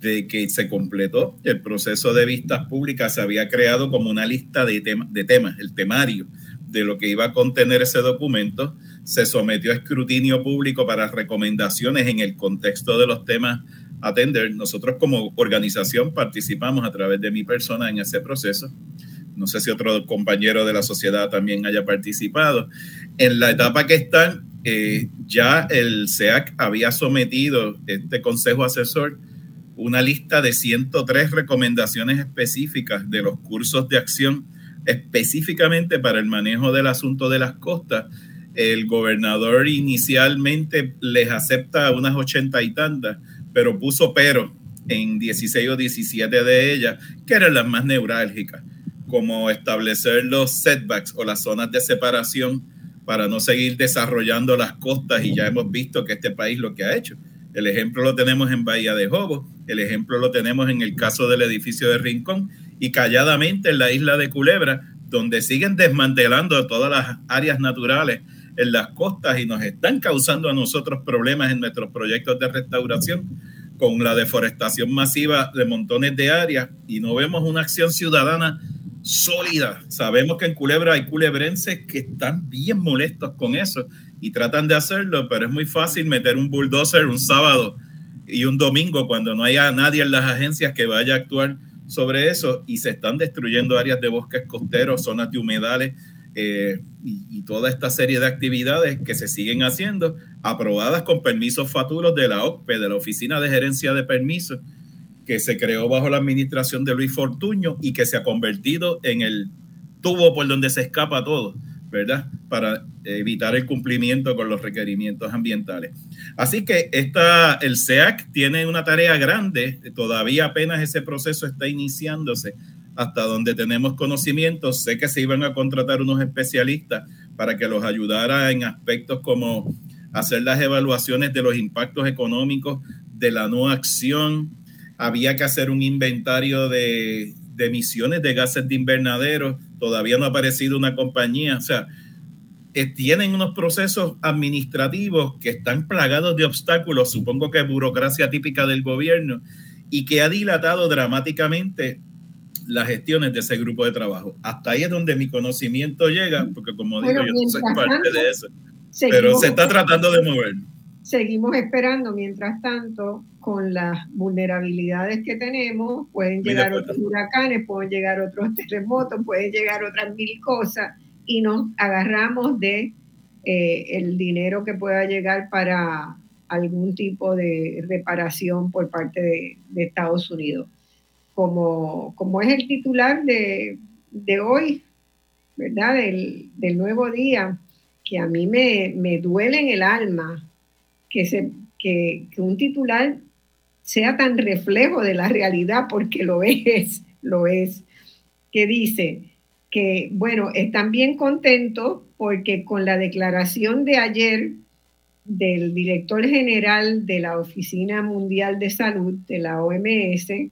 de que se completó el proceso de vistas públicas, se había creado como una lista de, de temas, el temario de lo que iba a contener ese documento, se sometió a escrutinio público para recomendaciones en el contexto de los temas a atender. Nosotros como organización participamos a través de mi persona en ese proceso. No sé si otro compañero de la sociedad también haya participado. En la etapa que están, eh, ya el SEAC había sometido este consejo asesor una lista de 103 recomendaciones específicas de los cursos de acción específicamente para el manejo del asunto de las costas. El gobernador inicialmente les acepta unas ochenta y tantas, pero puso pero en 16 o 17 de ellas, que eran las más neurálgicas, como establecer los setbacks o las zonas de separación para no seguir desarrollando las costas y ya hemos visto que este país lo que ha hecho El ejemplo lo tenemos en Bahía de Jobo, el ejemplo lo tenemos en el caso del edificio de Rincón y calladamente en la isla de Culebra, donde siguen desmantelando todas las áreas naturales en las costas y nos están causando a nosotros problemas en nuestros proyectos de restauración con la deforestación masiva de montones de áreas y no vemos una acción ciudadana sólida. Sabemos que en Culebra hay culebrenses que están bien molestos con eso y tratan de hacerlo, pero es muy fácil meter un bulldozer un sábado y un domingo cuando no haya nadie en las agencias que vaya a actuar sobre eso y se están destruyendo áreas de bosques costeros, zonas de humedales eh, y, toda esta serie de actividades que se siguen haciendo, aprobadas con permisos faturos de la OCPE, de la Oficina de Gerencia de Permisos, que se creó bajo la administración de Luis Fortuño y que se ha convertido en el tubo por donde se escapa todo. ¿Verdad? Para evitar el cumplimiento con los requerimientos ambientales. Así que esta, el SEAC tiene una tarea grande, todavía apenas ese proceso está iniciándose, hasta donde tenemos conocimiento. Sé que se iban a contratar unos especialistas para que los ayudara en aspectos como hacer las evaluaciones de los impactos económicos de la no acción. Había que hacer un inventario de, de emisiones de gases de invernadero todavía no ha aparecido una compañía, o sea, eh, tienen unos procesos administrativos que están plagados de obstáculos, supongo que burocracia típica del gobierno, y que ha dilatado dramáticamente las gestiones de ese grupo de trabajo. Hasta ahí es donde mi conocimiento llega, porque como digo, yo no soy parte de eso. Pero se está tratando de mover. Seguimos esperando, mientras tanto, con las vulnerabilidades que tenemos, pueden llegar otros huracanes, pueden llegar otros *laughs* terremotos, pueden llegar otras mil cosas y nos agarramos de eh, el dinero que pueda llegar para algún tipo de reparación por parte de, Estados Unidos. Como, como, es el titular de, de hoy, ¿verdad? Del, del, nuevo día, que a mí me, me duele en el alma que, se, que, que un titular sea tan reflejo de la realidad, porque lo es, lo es, que dice que, bueno, están bien contentos porque con la declaración de ayer del director general de la Oficina Mundial de Salud, de la OMS,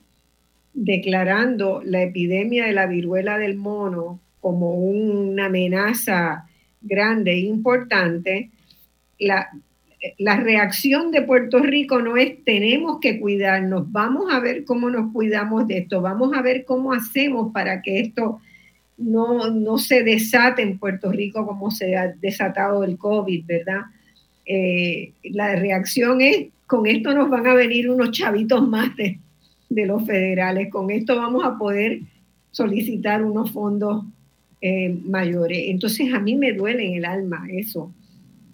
declarando la epidemia de la viruela del mono como una amenaza grande e importante, la, la reacción de Puerto Rico no es tenemos que cuidarnos, vamos a ver cómo nos cuidamos de esto, vamos a ver cómo hacemos para que esto no, se desate en Puerto Rico como se ha desatado el COVID, ¿verdad? Eh, la reacción es, con esto nos van a venir unos chavitos más de, los federales, con esto vamos a poder solicitar unos fondos eh, mayores. Entonces a mí me duele en el alma eso,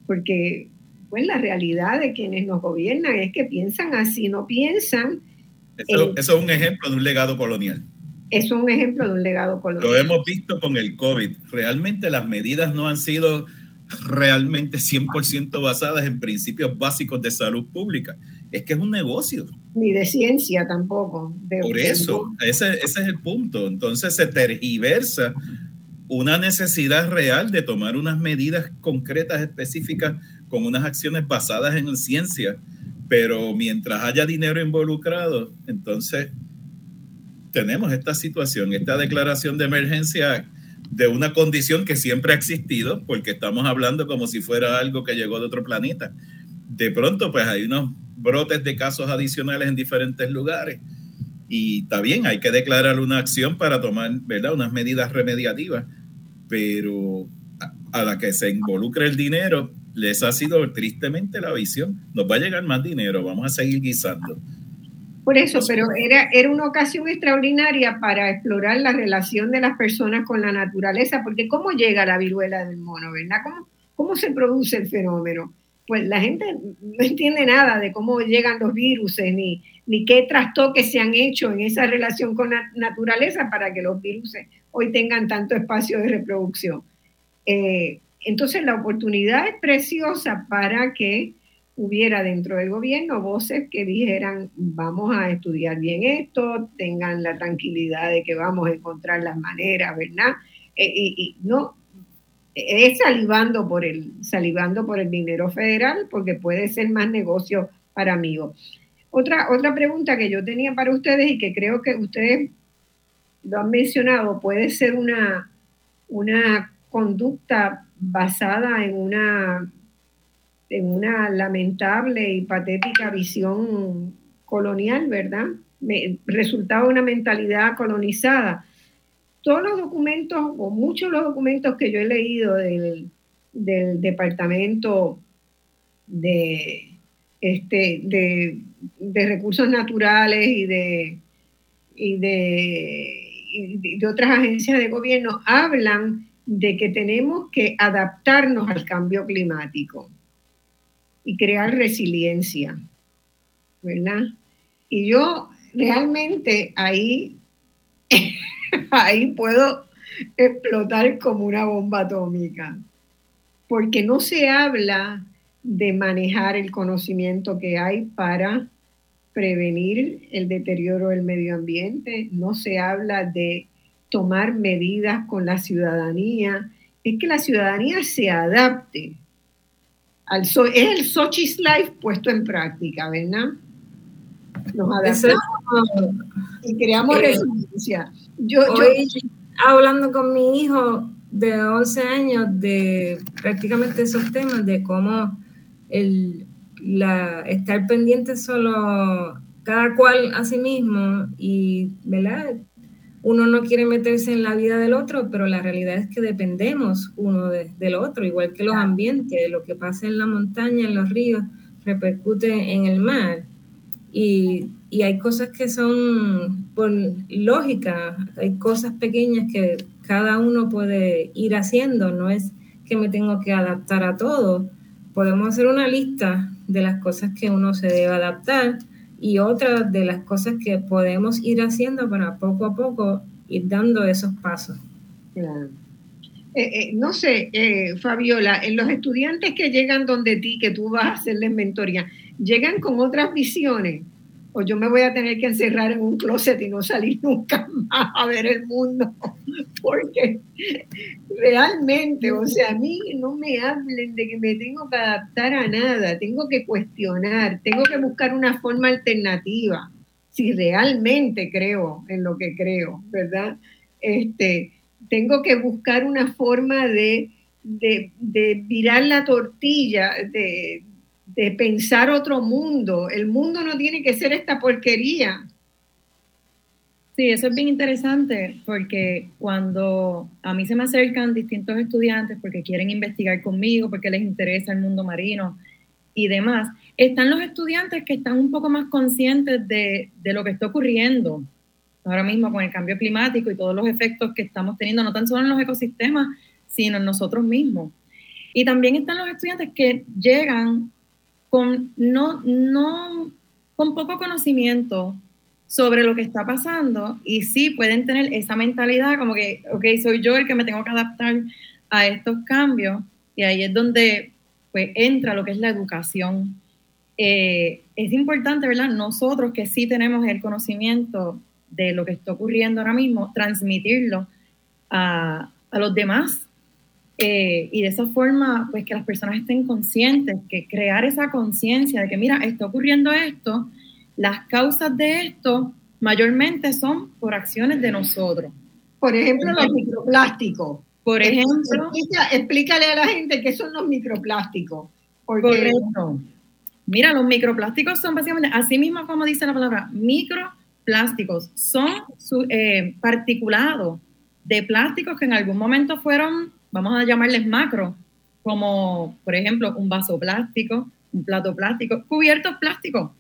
porque pues la realidad de quienes nos gobiernan es que piensan así, no piensan. Eso, es un ejemplo de un legado colonial. Eso es un ejemplo de un legado colonial. Lo hemos visto con el COVID. Realmente las medidas no han sido realmente 100% basadas en principios básicos de salud pública. Es que es un negocio. Ni de ciencia tampoco. Por eso, ese, ese es el punto. Entonces se tergiversa una necesidad real de tomar unas medidas concretas, específicas con unas acciones basadas en ciencia, pero mientras haya dinero involucrado, entonces tenemos esta situación, esta declaración de emergencia de una condición que siempre ha existido, porque estamos hablando como si fuera algo que llegó de otro planeta. De pronto, pues hay unos brotes de casos adicionales en diferentes lugares y está bien, hay que declarar una acción para tomar, ¿verdad?, unas medidas remediativas, pero a la que se involucre el dinero, les ha sido tristemente la visión. Nos va a llegar más dinero, vamos a seguir guisando. Por eso, pero era, era una ocasión extraordinaria para explorar la relación de las personas con la naturaleza, porque ¿cómo llega la viruela del mono, verdad? ¿Cómo, cómo se produce el fenómeno? Pues la gente no entiende nada de cómo llegan los virus, ni, ni qué trastoques se han hecho en esa relación con la naturaleza para que los virus hoy tengan tanto espacio de reproducción. Eh, entonces la oportunidad es preciosa para que hubiera dentro del gobierno voces que dijeran vamos a estudiar bien esto, tengan la tranquilidad de que vamos a encontrar las maneras, ¿verdad? Eh, y, no es salivando por el salivando por el dinero federal porque puede ser más negocio para amigos. Otra, otra pregunta que yo tenía para ustedes y que creo que ustedes lo han mencionado, puede ser una, una conducta basada en una, en una lamentable y patética visión colonial, ¿verdad? resultado de una mentalidad colonizada. Todos los documentos, o muchos de los documentos que yo he leído del, Departamento de, este, de, de, Recursos Naturales y de, y de de otras agencias de gobierno hablan de que tenemos que adaptarnos al cambio climático y crear resiliencia, ¿verdad? Y yo realmente ahí, *laughs* ahí puedo explotar como una bomba atómica, porque no se habla de manejar el conocimiento que hay para prevenir el deterioro del medio ambiente, no se habla de tomar medidas con la ciudadanía, es que la ciudadanía se adapte. Al es el Sochi's Life puesto en práctica, ¿verdad? Nos adaptamos y creamos resiliencia. Yo, hoy, hablando con mi hijo de 11 años de prácticamente esos temas, de cómo el, la, estar pendiente solo cada cual a sí mismo y, ¿verdad? Uno no quiere meterse en la vida del otro, pero la realidad es que dependemos uno del otro, igual que los ambientes, lo que pasa en la montaña, en los ríos, repercute en el mar. Y, y hay cosas que son por lógica, hay cosas pequeñas que cada uno puede ir haciendo, no es que me tengo que adaptar a todo. Podemos hacer una lista de las cosas que uno se debe adaptar y otras de las cosas que podemos ir haciendo para poco a poco ir dando esos pasos. Eh, eh, no sé, eh, Fabiola, en los estudiantes que llegan donde ti, que tú vas a hacerles mentoría, ¿llegan con otras visiones? O yo me voy a tener que encerrar en un closet y no salir nunca *laughs* más a ver el mundo. *laughs* Porque realmente, o sea, a mí no me hablen de que me tengo que adaptar a nada, tengo que cuestionar, tengo que buscar una forma alternativa, si realmente creo en lo que creo, ¿verdad? Este, tengo que buscar una forma de, de, de virar la tortilla, de, de pensar otro mundo. El mundo no tiene que ser esta porquería. Sí, eso es bien interesante porque cuando a mí se me acercan distintos estudiantes porque quieren investigar conmigo, porque les interesa el mundo marino y demás, están los estudiantes que están un poco más conscientes de, de lo que está ocurriendo ahora mismo con el cambio climático y todos los efectos que estamos teniendo, no tan solo en los ecosistemas, sino en nosotros mismos. Y también están los estudiantes que llegan con, no, no, con poco conocimiento sobre lo que está pasando y sí pueden tener esa mentalidad como que, ok, soy yo el que me tengo que adaptar a estos cambios y ahí es donde pues entra lo que es la educación. Eh, es importante, ¿verdad? Nosotros que sí tenemos el conocimiento de lo que está ocurriendo ahora mismo, transmitirlo a, a los demás eh, y de esa forma, pues que las personas estén conscientes, que crear esa conciencia de que, mira, está ocurriendo esto, las causas de esto mayormente son por acciones de nosotros. Por ejemplo, los microplásticos. Por ejemplo. explícale a la gente qué son los microplásticos. Correcto. Mira, los microplásticos son básicamente, así mismo como dice la palabra, microplásticos. Son eh, particulados de plásticos que en algún momento fueron vamos a llamarles macro, como por ejemplo un vaso plástico, un plato plástico, cubiertos plásticos.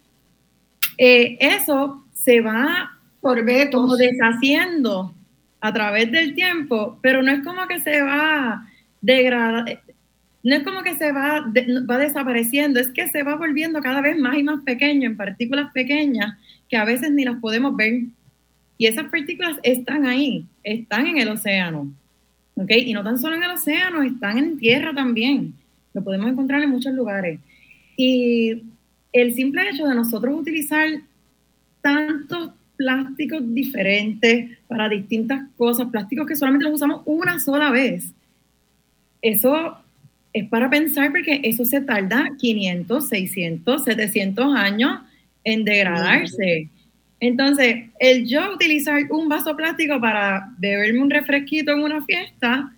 Eh, eso se va por como deshaciendo a través del tiempo, pero no es como que se va degradando, no es como que se va, va desapareciendo, es que se va volviendo cada vez más y más pequeño, en partículas pequeñas que a veces ni las podemos ver. Y esas partículas están ahí, están en el océano. Y no tan solo en el océano, están en tierra también. Lo podemos encontrar en muchos lugares. Y el simple hecho de nosotros utilizar tantos plásticos diferentes para distintas cosas, plásticos que solamente los usamos una sola vez, eso es para pensar porque eso se tarda 500, 600, 700 años en degradarse. Entonces, el yo utilizar un vaso plástico para beberme un refresquito en una fiesta,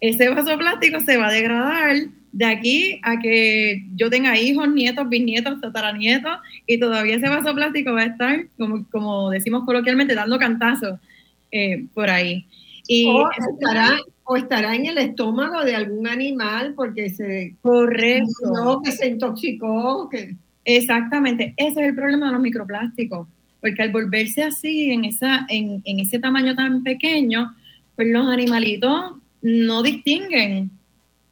ese vaso plástico se va a degradar de aquí a que yo tenga hijos, nietos, bisnietos, tataranietos, y todavía ese vaso plástico va a estar, como, como decimos coloquialmente, dando cantazos eh, por ahí. Y o, estará, o estará en el estómago de algún animal porque se... Correcto. que se intoxicó. Que... Exactamente, ese es el problema de los microplásticos, porque al volverse así, en, esa, en, en ese tamaño tan pequeño, pues los animalitos no distinguen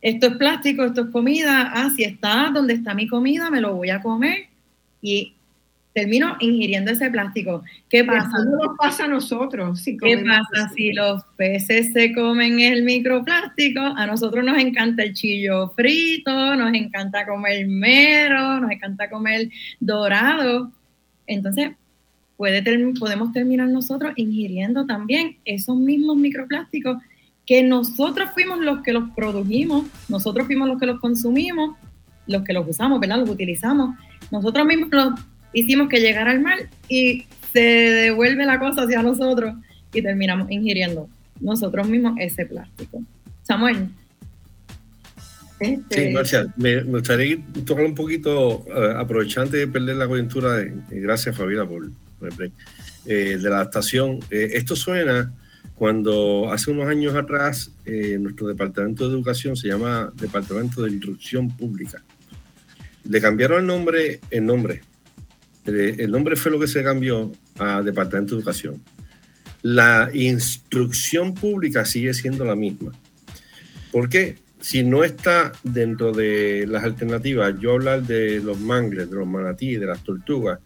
esto es plástico, esto es comida, ah, si está donde está mi comida, me lo voy a comer y termino ingiriendo ese plástico. ¿Qué pasa? ¿Qué nos pasa a nosotros? ¿Qué pasa si los peces se comen el microplástico? A nosotros nos encanta el chillo frito, nos encanta comer mero, nos encanta comer dorado. Entonces, puede podemos terminar nosotros ingiriendo también esos mismos microplásticos que nosotros fuimos los que los produjimos, nosotros fuimos los que los consumimos, los que los usamos, ¿verdad? Los utilizamos. Nosotros mismos los hicimos que llegara al mar y se devuelve la cosa hacia nosotros y terminamos ingiriendo nosotros mismos ese plástico. Samuel. Este... Sí, Marcia, me, gustaría tocar un poquito, uh, aprovechando de perder la coyuntura, de, gracias Fabiola por eh, de la adaptación. Eh, esto suena cuando hace unos años atrás eh, nuestro departamento de educación se llama Departamento de Instrucción Pública. Le cambiaron el nombre, el nombre. Eh, el nombre fue lo que se cambió a Departamento de Educación. La instrucción pública sigue siendo la misma. ¿Por qué? Si no está dentro de las alternativas, yo hablar de los mangles, de los manatíes, de las tortugas,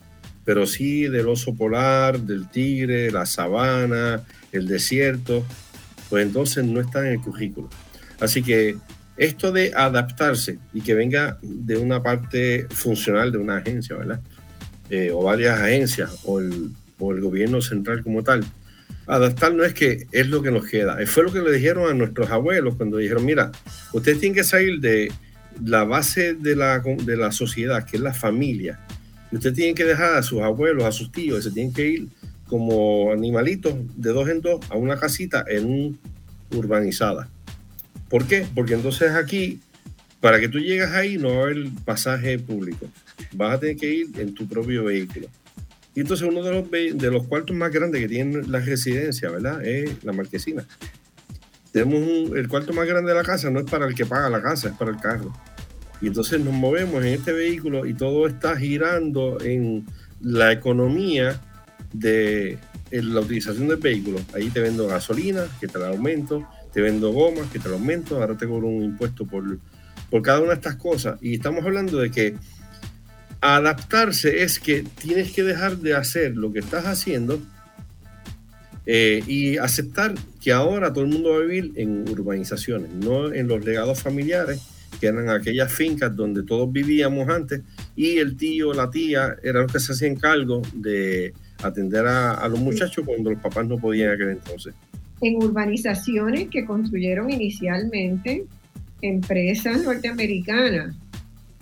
pero sí del oso polar, del tigre, la sabana, el desierto, pues entonces no está en el currículo. Así que esto de adaptarse y que venga de una parte funcional de una agencia, ¿verdad? Eh, o varias agencias, o el, o el gobierno central como tal, adaptar no es que es lo que nos queda. Fue lo que le dijeron a nuestros abuelos cuando dijeron, mira, ustedes tienen que salir de la base de la, de la sociedad, que es la familia. Y ustedes tienen que dejar a sus abuelos, a sus tíos, se tienen que ir como animalitos de dos en dos a una casita en un urbanizada. ¿Por qué? Porque entonces aquí, para que tú llegues ahí, no va a haber pasaje público. Vas a tener que ir en tu propio vehículo. Y entonces uno de los, de los cuartos más grandes que tiene la residencia, ¿verdad? Es la marquesina. Tenemos el cuarto más grande de la casa, no es para el que paga la casa, es para el carro. Y entonces nos movemos en este vehículo y todo está girando en la economía de la utilización del vehículo. Ahí te vendo gasolina, que te la aumento, te vendo gomas, que te la aumento, ahora te cobro un impuesto por, por cada una de estas cosas. Y estamos hablando de que adaptarse es que tienes que dejar de hacer lo que estás haciendo eh, y aceptar que ahora todo el mundo va a vivir en urbanizaciones, no en los legados familiares, que eran aquellas fincas donde todos vivíamos antes y el tío, la tía, eran los que se hacían cargo de atender a, los muchachos cuando los papás no podían aquel entonces. En urbanizaciones que construyeron inicialmente empresas norteamericanas.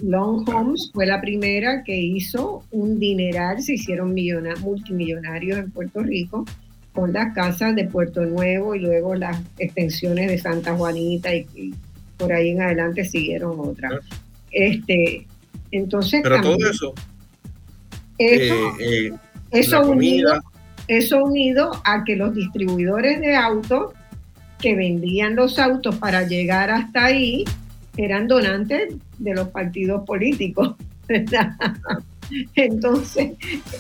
Long Homes fue la primera que hizo un dineral, se hicieron multimillonarios en Puerto Rico con las casas de Puerto Nuevo y luego las extensiones de Santa Juanita y, por ahí en adelante siguieron otras. Este, entonces, pero todo eso, eso eh, eh, eso unido, eso unido a que los distribuidores de autos que vendían los autos para llegar hasta ahí eran donantes de los partidos políticos, *laughs* ¿verdad? Entonces,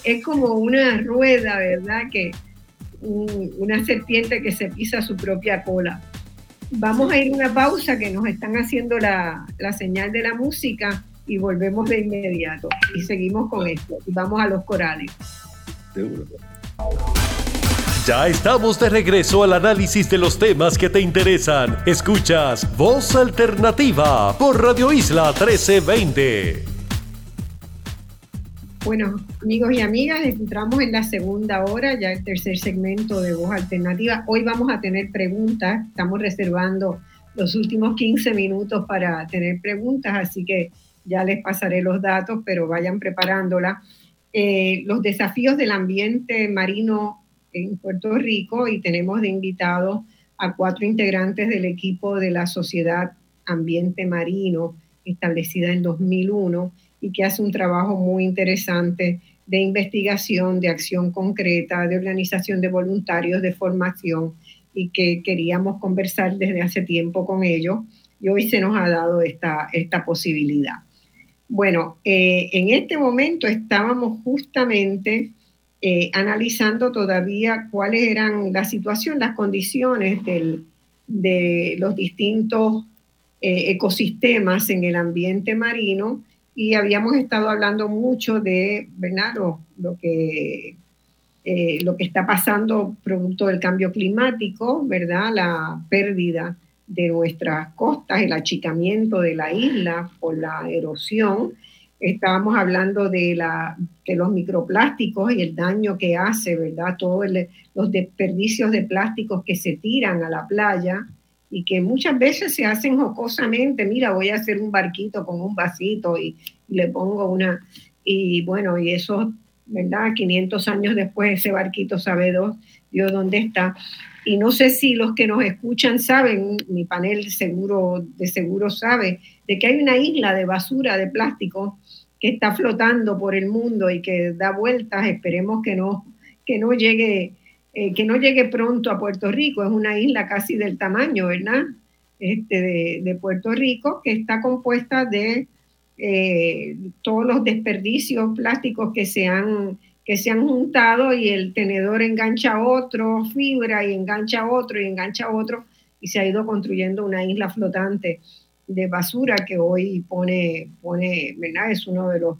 es como una rueda, ¿verdad? Que una serpiente que se pisa su propia cola. Vamos a ir a una pausa que nos están haciendo la, la señal de la música y volvemos de inmediato y seguimos con esto. Y vamos a los corales. Ya estamos de regreso al análisis de los temas que te interesan. Escuchas Voz Alternativa por Radio Isla 1320. Bueno, amigos y amigas, entramos en la segunda hora, ya el tercer segmento de Voz Alternativa. Hoy vamos a tener preguntas, estamos reservando los últimos 15 minutos para tener preguntas, así que ya les pasaré los datos, pero vayan preparándola. Eh, los desafíos del ambiente marino en Puerto Rico y tenemos de invitados a cuatro integrantes del equipo de la Sociedad Ambiente Marino, establecida en 2001 y que hace un trabajo muy interesante de investigación, de acción concreta, de organización de voluntarios, de formación y que queríamos conversar desde hace tiempo con ellos y hoy se nos ha dado esta, esta posibilidad. Bueno, eh, en este momento estábamos justamente eh, analizando todavía cuáles eran la situación, las condiciones de los distintos eh, ecosistemas en el ambiente marino y habíamos estado hablando mucho de ¿verdad? Lo, que, eh, lo que está pasando producto del cambio climático, ¿verdad? la pérdida de nuestras costas, el achicamiento de la isla por la erosión. Estábamos hablando de, la, de los microplásticos y el daño que hace, ¿verdad? Todos los desperdicios de plásticos que se tiran a la playa y que muchas veces se hacen jocosamente, mira, voy a hacer un barquito con un vasito y, le pongo una, y bueno, y eso, ¿verdad? 500 años después ese barquito sabe Dios dónde está. Y no sé si los que nos escuchan saben, mi panel seguro, de seguro sabe, de que hay una isla de basura de plástico que está flotando por el mundo y que da vueltas, esperemos que no, que no llegue eh, que no llegue pronto a Puerto Rico, es una isla casi del tamaño, ¿verdad? Este, de, Puerto Rico, que está compuesta de eh, todos los desperdicios plásticos que se, han, que se han juntado y el tenedor engancha otro, fibra y engancha otro y engancha otro y se ha ido construyendo una isla flotante de basura que hoy pone, pone ¿verdad? Es uno de los,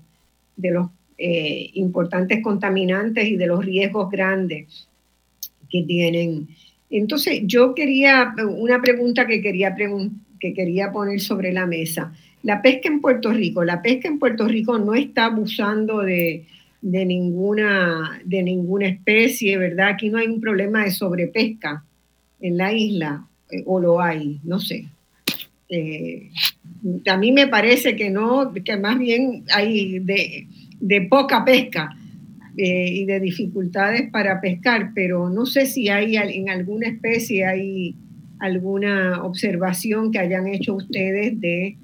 de los eh, importantes contaminantes y de los riesgos grandes que tienen. Entonces, yo quería, una pregunta que quería, que quería poner sobre la mesa. La pesca en Puerto Rico, la pesca en Puerto Rico no está abusando de, ninguna, de ninguna especie, ¿verdad? Aquí no hay un problema de sobrepesca en la isla, eh, o lo hay, no sé. Eh, a mí me parece que no, que más bien hay de, de poca pesca. Eh, y de dificultades para pescar, pero no sé si hay en alguna especie hay alguna observación que hayan hecho ustedes de,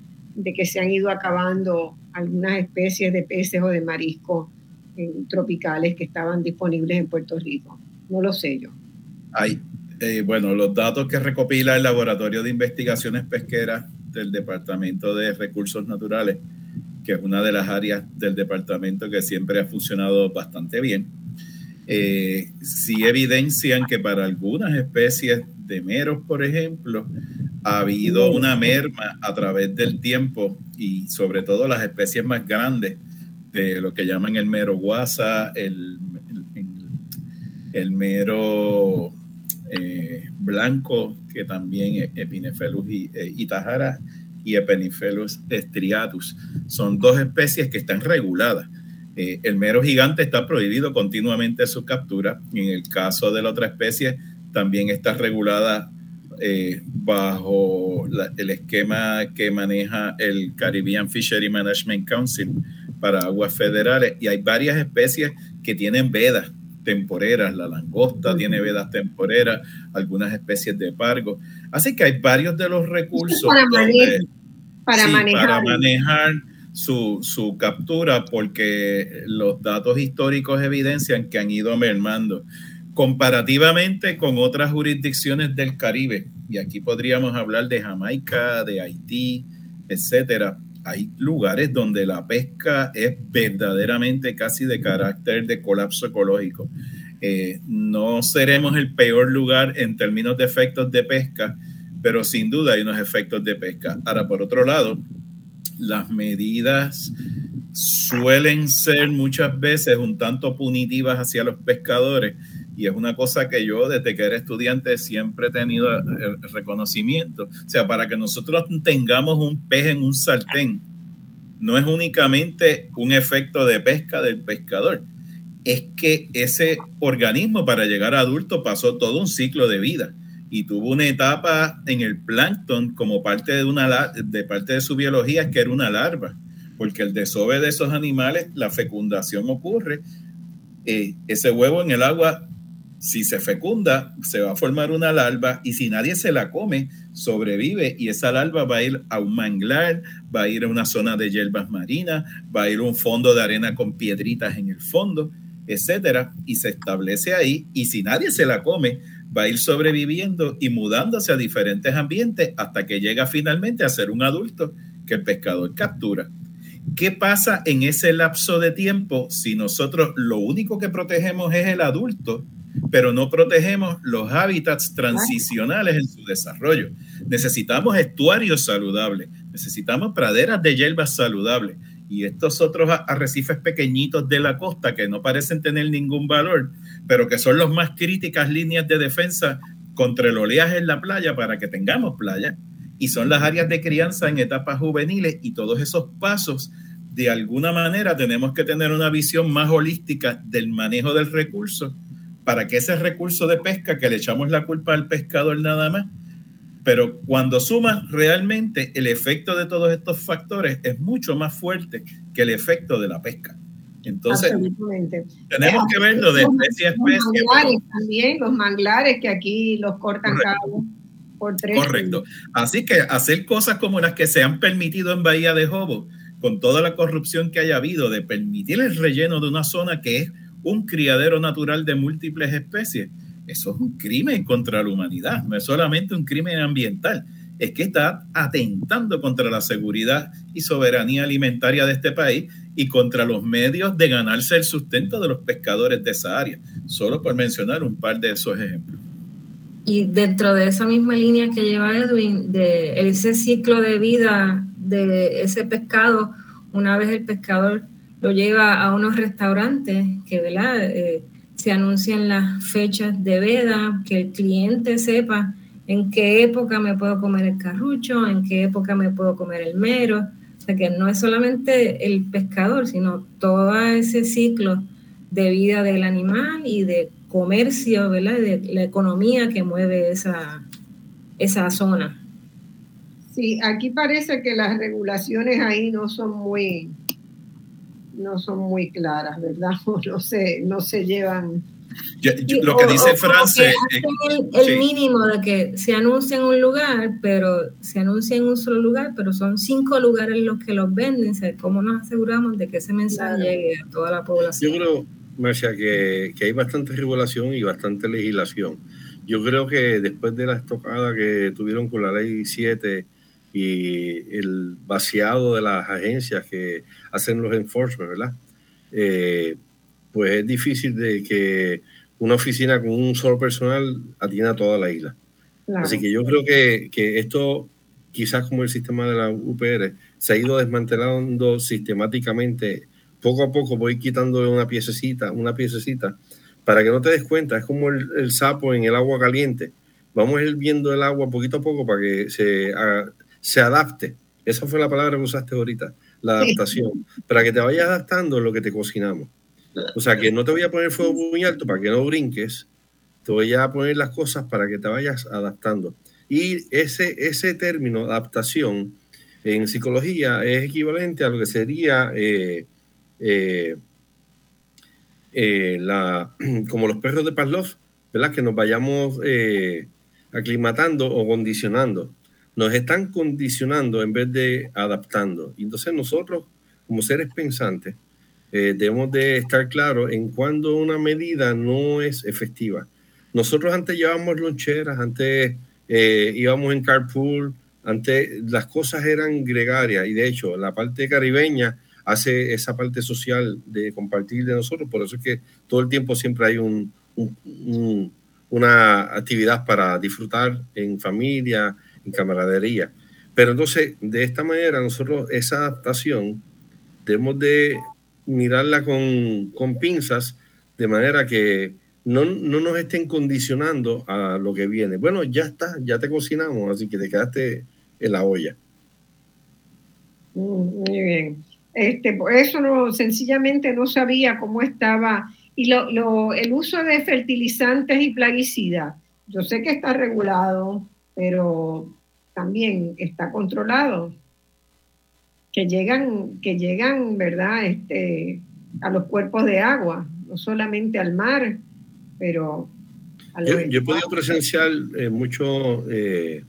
que se han ido acabando algunas especies de peces o de mariscos eh, tropicales que estaban disponibles en Puerto Rico. No lo sé yo. Hay, eh, bueno, los datos que recopila el Laboratorio de Investigaciones Pesqueras del Departamento de Recursos Naturales que es una de las áreas del departamento que siempre ha funcionado bastante bien, eh, sí evidencian que para algunas especies de meros, por ejemplo, ha habido una merma a través del tiempo y sobre todo las especies más grandes de lo que llaman el mero guasa, el, el, mero eh, blanco, que también es Epinephelus y, eh, y Tajara, y Epeniphelus striatus. Son dos especies que están reguladas. Eh, el mero gigante está prohibido continuamente su captura. En el caso de la otra especie, también está regulada eh, bajo el esquema que maneja el Caribbean Fishery Management Council para aguas federales. Y hay varias especies que tienen vedas temporeras, la langosta tiene vedas temporeras, algunas especies de pargo. Así que hay varios de los recursos para, manejar. su, su, captura porque los datos históricos evidencian que han ido mermando comparativamente con otras jurisdicciones del Caribe. Y aquí podríamos hablar de Jamaica, de Haití, etcétera hay lugares donde la pesca es verdaderamente casi de carácter de colapso ecológico. Eh, no seremos el peor lugar en términos de efectos de pesca, pero sin duda hay unos efectos de pesca. Ahora, por otro lado, las medidas suelen ser muchas veces un tanto punitivas hacia los pescadores y es una cosa que yo desde que era estudiante siempre he tenido el reconocimiento. O sea, para que nosotros tengamos un pez en un sartén, no es únicamente un efecto de pesca del pescador, es que ese organismo para llegar a adulto pasó todo un ciclo de vida y tuvo una etapa en el plancton como parte de, una, de parte de su biología que era una larva, porque el desove de esos animales, la fecundación ocurre, eh, ese huevo en el agua, si se fecunda, se va a formar una larva y si nadie se la come, sobrevive y esa larva va a ir a un manglar, va a ir a una zona de hierbas marinas, va a ir a un fondo de arena con piedritas en el fondo, etcétera, y se establece ahí y si nadie se la come, va a ir sobreviviendo y mudándose a diferentes ambientes hasta que llega finalmente a ser un adulto que el pescador captura. ¿Qué pasa en ese lapso de tiempo si nosotros lo único que protegemos es el adulto, pero no protegemos los hábitats transicionales en su desarrollo? Necesitamos estuarios saludables, necesitamos praderas de hierbas saludables y estos otros arrecifes pequeñitos de la costa que no parecen tener ningún valor, pero que son las más críticas líneas de defensa contra el oleaje en la playa para que tengamos playa, y son las áreas de crianza en etapas juveniles y todos esos pasos, de alguna manera tenemos que tener una visión más holística del manejo del recurso para que ese recurso de pesca que le echamos la culpa al pescador nada más, pero cuando sumas realmente el efecto de todos estos factores es mucho más fuerte que el efecto de la pesca. Entonces, tenemos que verlo de especie a especie. Los manglares también, los manglares que aquí los cortan cada por tres. Correcto. Así que hacer cosas como las que se han permitido en Bahía de Jobo, con toda la corrupción que haya habido, de permitir el relleno de una zona que es un criadero natural de múltiples especies, eso es un crimen contra la humanidad, no es solamente un crimen ambiental, es que está atentando contra la seguridad y soberanía alimentaria de este país y contra los medios de ganarse el sustento de los pescadores de esa área, solo por mencionar un par de esos ejemplos. Y dentro de esa misma línea que lleva Edwin, de ese ciclo de vida de ese pescado, una vez el pescador lo lleva a unos restaurantes que, ¿verdad? Eh, se anuncian las fechas de veda, que el cliente sepa en qué época me puedo comer el carrucho, en qué época me puedo comer el mero. O sea que no es solamente el pescador, sino todo ese ciclo de vida del animal y de comercio, ¿verdad? De la economía que mueve esa, esa zona. Sí, aquí parece que las regulaciones ahí no son muy, no son muy claras, ¿verdad? *laughs* No se, no se llevan. lo que dice France. el, mínimo de que se anuncia en un lugar, pero se anuncia en un solo lugar, pero son cinco lugares los que los venden. ¿Cómo nos aseguramos de que ese mensaje llegue a toda la población? Yo creo, Marcia, que, que hay bastante regulación y bastante legislación. Yo creo que después de la estocada que tuvieron con la ley 7 y el vaciado de las agencias que hacen los enforcement, ¿verdad? Eh, pues es difícil de que una oficina con un solo personal atienda toda la isla. Así que yo creo que, que, esto, quizás como el sistema de la UPR, se ha ido desmantelando sistemáticamente. Poco a poco voy quitando una piececita, una piececita, para que no te des cuenta. Es como el, el sapo en el agua caliente. Vamos a ir viendo el agua poquito a poco para que se se adapte. Esa fue la palabra que usaste ahorita, la adaptación. Para que te vayas adaptando en lo que te cocinamos. O sea, que no te voy a poner fuego muy alto para que no brinques, te voy a poner las cosas para que te vayas adaptando. Y ese, ese término, adaptación, en psicología es equivalente a lo que sería eh, eh, eh, la, *clears throat* como los perros de Pavlov, ¿verdad? Que nos vayamos aclimatando o condicionando nos están condicionando en vez de adaptando. Entonces nosotros, como seres pensantes, eh, debemos de estar claros en cuando una medida no es efectiva. Nosotros antes llevábamos loncheras, antes eh, íbamos en carpool, antes las cosas eran gregarias y de hecho la parte caribeña hace esa parte social de compartir de nosotros, por eso es que todo el tiempo siempre hay un, una actividad para disfrutar en familia, camaradería. Pero entonces, de esta manera, nosotros esa adaptación debemos de mirarla con, con pinzas, de manera que no, no, nos estén condicionando a lo que viene. Bueno, ya está, ya te cocinamos, así que te quedaste en la olla. Mm, muy bien. Este, por eso no, sencillamente no sabía cómo estaba. Y lo, lo, el uso de fertilizantes y plaguicidas yo sé que está regulado, pero también está controlado. Que llegan, que llegan, ¿verdad? Este, a los cuerpos de agua, no solamente al mar, pero yo, yo, he podido presenciar eh, muchos eh,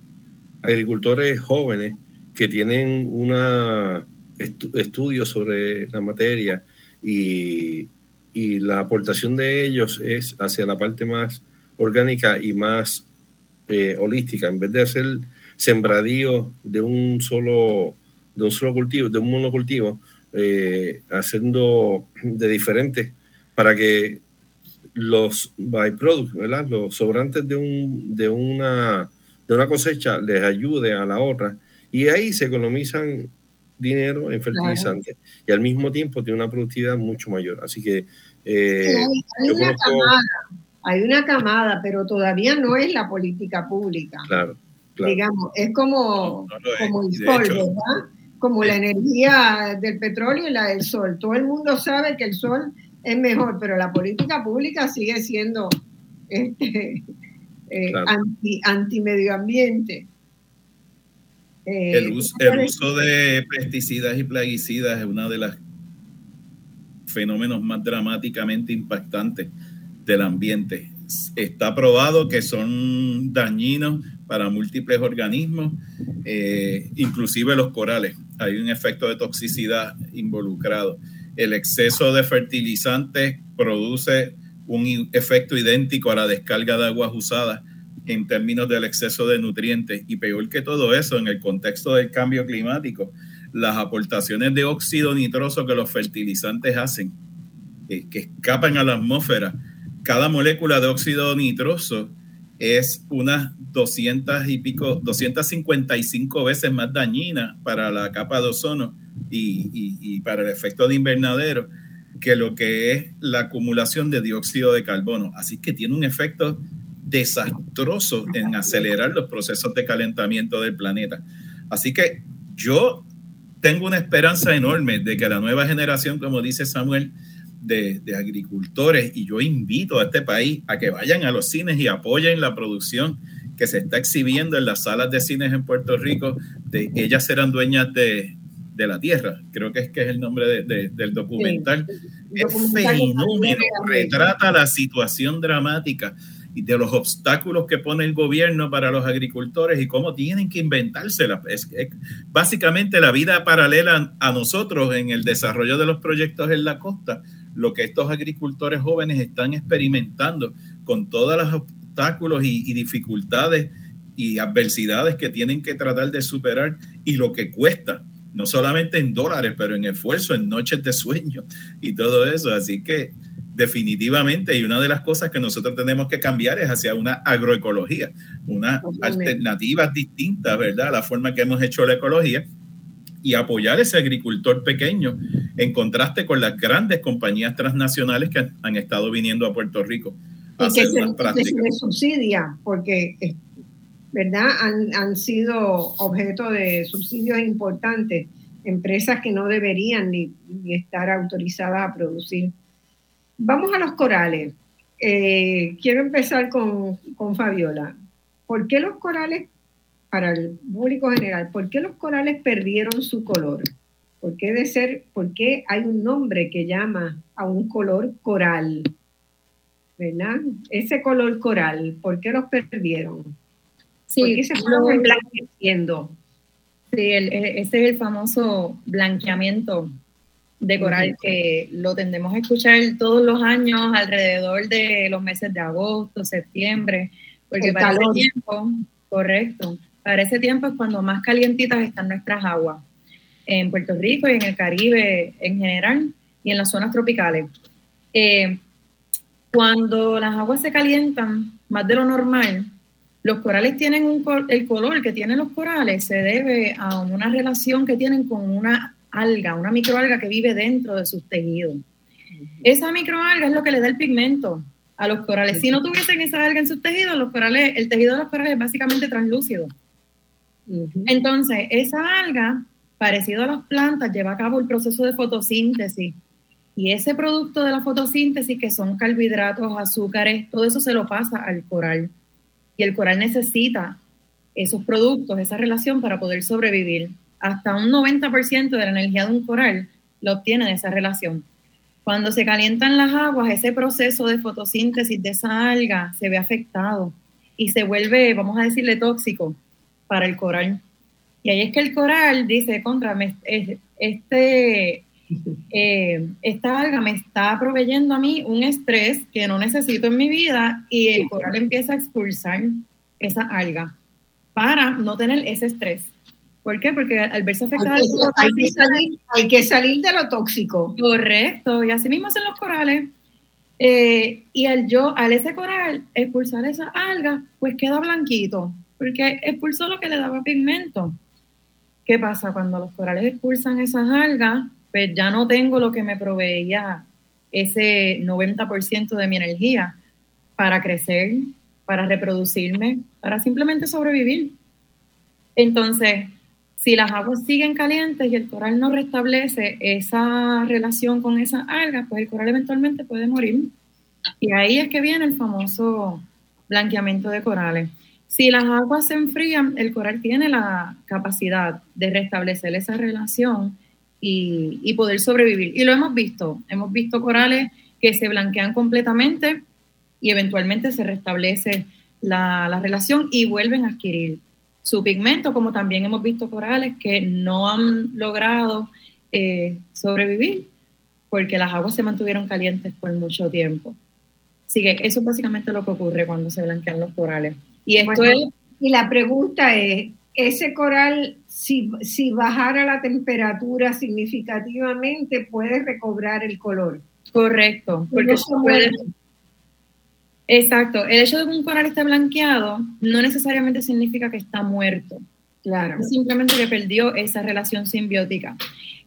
agricultores jóvenes que tienen una estudio sobre la materia y, y, la aportación de ellos es hacia la parte más orgánica y más eh, holística, en vez de hacer sembradío de un solo de un solo cultivo, de un monocultivo, haciendo de diferentes para que los byproducts, ¿verdad? Los sobrantes de, un, de, una, de una cosecha les ayude a la otra y ahí se economizan dinero en fertilizantes y al mismo tiempo tiene una productividad mucho mayor. Así que eh, hay, una camada, hay, una camada, pero todavía no es la política pública. Claro, Digamos, es como, como el sol, ¿verdad? Como la energía del petróleo y la del sol. Todo el mundo sabe que el sol es mejor, pero la política pública sigue siendo este, *laughs* eh, anti, anti, medio ambiente. Eh, el, uso, el, uso, de pesticidas y plaguicidas es uno de los fenómenos más dramáticamente impactantes del ambiente. Está probado que son dañinos para múltiples organismos, eh, inclusive los corales. Hay un efecto de toxicidad involucrado el exceso de fertilizantes produce un efecto idéntico a la descarga de aguas usadas en términos del exceso de nutrientes. Y peor que todo eso, en el contexto del cambio climático, las aportaciones de óxido nitroso que los fertilizantes hacen, eh, que escapan a la atmósfera, cada molécula de óxido nitroso es unas 200 y pico, 255 veces más dañina para la capa de ozono y, para el efecto de invernadero que lo que es la acumulación de dióxido de carbono. Así que tiene un efecto desastroso en acelerar los procesos de calentamiento del planeta. Así que yo tengo una esperanza enorme de que la nueva generación, como dice Samuel, de, de, agricultores, y yo invito a este país a que vayan a los cines y apoyen la producción que se está exhibiendo en las salas de cines en Puerto Rico, de ellas serán dueñas de, de la Tierra, creo que es que es el nombre del documental. es fenómeno, retrata la situación dramática y de los obstáculos que pone el gobierno para los agricultores y cómo tienen que inventársela. Es, básicamente la vida paralela a nosotros en el desarrollo de los proyectos en la costa, lo que estos agricultores jóvenes están experimentando con todos los obstáculos y, y dificultades y adversidades que tienen que tratar de superar y lo que cuesta no solamente en dólares, pero en esfuerzo, en noches de sueño y todo eso. Así que definitivamente, y una de las cosas que nosotros tenemos que cambiar es hacia una agroecología, una alternativa distinta, ¿verdad? A la forma que hemos hecho la ecología y apoyar ese agricultor pequeño en contraste con las grandes compañías transnacionales que han, estado viniendo a Puerto Rico. A y que se, se subsidia, porque ¿verdad? Han, sido objeto de subsidios importantes, empresas que no deberían ni, estar autorizadas a producir. Vamos a los corales. Eh, quiero empezar con, Fabiola. ¿Por qué los corales, para el público general, por qué los corales perdieron su color? ¿Por qué, de ser, ¿Por qué hay un nombre que llama a un color coral? ¿Verdad? Ese color coral, ¿por qué los perdieron? Sí, se blanqueciendo. Sí, e, ese es el famoso blanqueamiento de coral que lo tendemos a escuchar todos los años alrededor de los meses de agosto, septiembre, porque para ese tiempo, correcto, para ese tiempo es cuando más calientitas están nuestras aguas en Puerto Rico y en el Caribe en general y en las zonas tropicales. Eh, cuando las aguas se calientan más de lo normal, los corales tienen un, el color que tienen los corales se debe a una relación que tienen con una alga, una microalga que vive dentro de sus tejidos. Esa microalga es lo que le da el pigmento a los corales. Si no tuviesen esa alga en sus tejidos, los corales, el tejido de los corales es básicamente translúcido. Entonces, esa alga, parecido a las plantas, lleva a cabo el proceso de fotosíntesis. Y ese producto de la fotosíntesis, que son carbohidratos, azúcares, todo eso se lo pasa al coral. y el coral necesita esos productos, esa relación para poder sobrevivir. Hasta un 90% de la energía de un coral lo obtiene de esa relación. Cuando se calientan las aguas, ese proceso de fotosíntesis de esa alga se ve afectado y se vuelve, vamos a decirle, tóxico para el coral. Y ahí es que el coral dice, contra, este, *laughs* eh, esta alga me está proveyendo a mí un estrés que no necesito en mi vida y el coral empieza a expulsar esa alga para no tener ese estrés. ¿Por qué? Porque al verse afectada... Hay, que salir, hay que salir de lo tóxico. Correcto, y así mismo hacen los corales. Eh, y al yo, al ese coral expulsar esa alga, pues queda blanquito, porque expulsó lo que le daba pigmento. ¿Qué pasa? Cuando los corales expulsan esas algas, pues ya no tengo lo que me proveía ese 90% de mi energía para crecer, para reproducirme, para simplemente sobrevivir. Entonces, si las aguas siguen calientes y el coral no restablece esa relación con esas algas, pues el coral eventualmente puede morir. Y ahí es que viene el famoso blanqueamiento de corales. Si las aguas se enfrían, el coral tiene la capacidad de restablecer esa relación y, poder sobrevivir. Y lo hemos visto. Hemos visto corales que se blanquean completamente y eventualmente se restablece la, relación y vuelven a adquirir su pigmento, como también hemos visto corales que no han logrado eh, sobrevivir porque las aguas se mantuvieron calientes por mucho tiempo. Así que eso es básicamente lo que ocurre cuando se blanquean los corales. Y esto Y la pregunta es, ese coral, si, si bajara la temperatura significativamente, puede recobrar el color. Correcto, porque puede... Exacto, el hecho de que un coral esté blanqueado no necesariamente significa que está muerto. Claro. Simplemente que perdió esa relación simbiótica.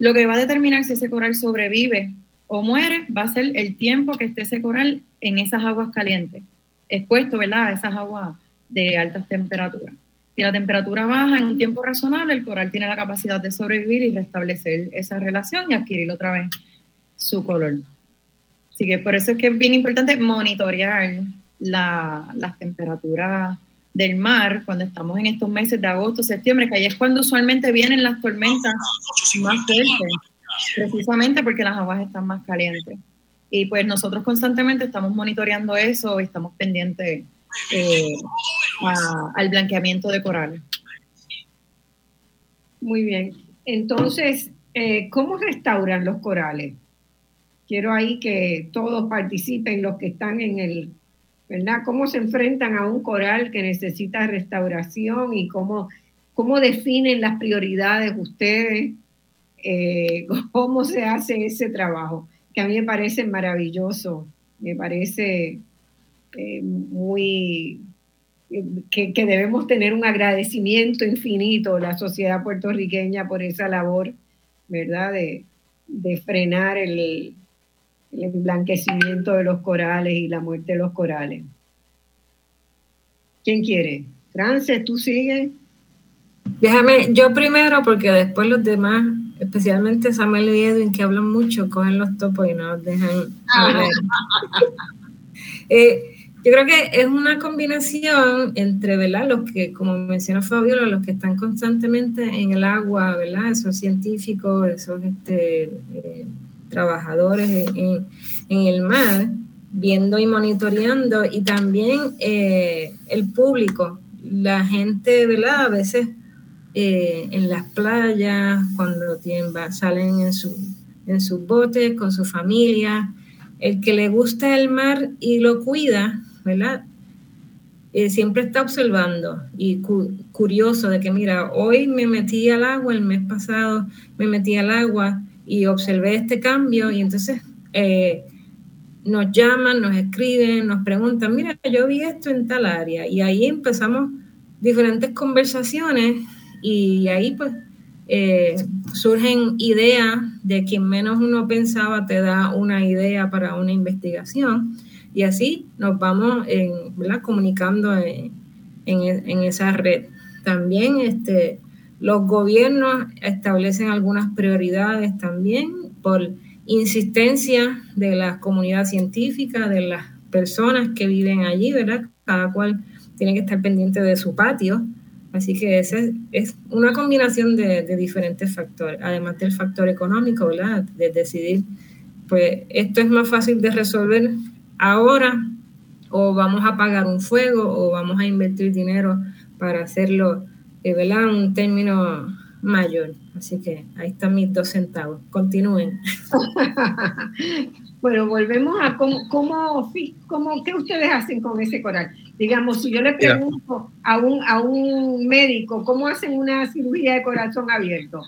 Lo que va a determinar si ese coral sobrevive o muere va a ser el tiempo que esté ese coral en esas aguas calientes, expuesto, ¿verdad? A esas aguas de altas temperaturas. Si la temperatura baja en un tiempo razonable, el coral tiene la capacidad de sobrevivir y restablecer esa relación y adquirir otra vez su color. Así que por eso es que es bien importante monitorear las temperaturas del mar cuando estamos en estos meses de agosto, septiembre, que ahí es cuando usualmente vienen las tormentas más fuertes, precisamente porque las aguas están más calientes. Y pues nosotros constantemente estamos monitoreando eso, estamos pendientes eh, al blanqueamiento de corales. Muy bien. Entonces, eh, ¿cómo restauran los corales? Quiero ahí que todos participen, los que están en el, ¿verdad? ¿Cómo se enfrentan a un coral que necesita restauración y cómo, cómo definen las prioridades ustedes? Eh, *laughs* ¿Cómo se hace ese trabajo? Que a mí me parece maravilloso, me parece eh, muy que, debemos tener un agradecimiento infinito la sociedad puertorriqueña por esa labor, ¿verdad? De, frenar el, el emblanquecimiento de los corales y la muerte de los corales. ¿Quién quiere? Frances, ¿tú sigues? Déjame, yo primero, porque después los demás, especialmente Samuel y Edwin, que hablan mucho, cogen los topos y nos dejan hablar. *laughs* eh, yo creo que es una combinación entre, ¿verdad? Los que, como menciona Fabiola, los que están constantemente en el agua, ¿verdad? Esos científicos, esos este, eh, trabajadores en, el mar, viendo y monitoreando, y también eh, el público, la gente, ¿verdad? A veces eh, en las playas, cuando tienen, salen en, su, en sus botes con su familia, el que le gusta el mar y lo cuida, Eh, siempre está observando y curioso de que, mira, hoy me metí al agua, el mes pasado me metí al agua y observé este cambio y entonces eh, nos llaman, nos escriben, nos preguntan, mira, yo vi esto en tal área y ahí empezamos diferentes conversaciones y ahí pues eh, surgen ideas de quien menos uno pensaba te da una idea para una investigación y así nos vamos comunicando en, esa red. También este, los gobiernos establecen algunas prioridades también por insistencia de la comunidad científica, de las personas que viven allí, ¿verdad? Cada cual tiene que estar pendiente de su patio. Así que ese es una combinación de, diferentes factores, además del factor económico. De decidir, pues esto es más fácil de resolver ahora o vamos a pagar un fuego o vamos a invertir dinero para hacerlo, eh, ¿verdad? Un término mayor. Así que ahí están mis dos centavos. Continúen. *laughs* bueno, volvemos a cómo, cómo, cómo, qué ustedes hacen con ese coral. Digamos, si yo le pregunto a un, a un médico cómo hacen una cirugía de corazón abierto,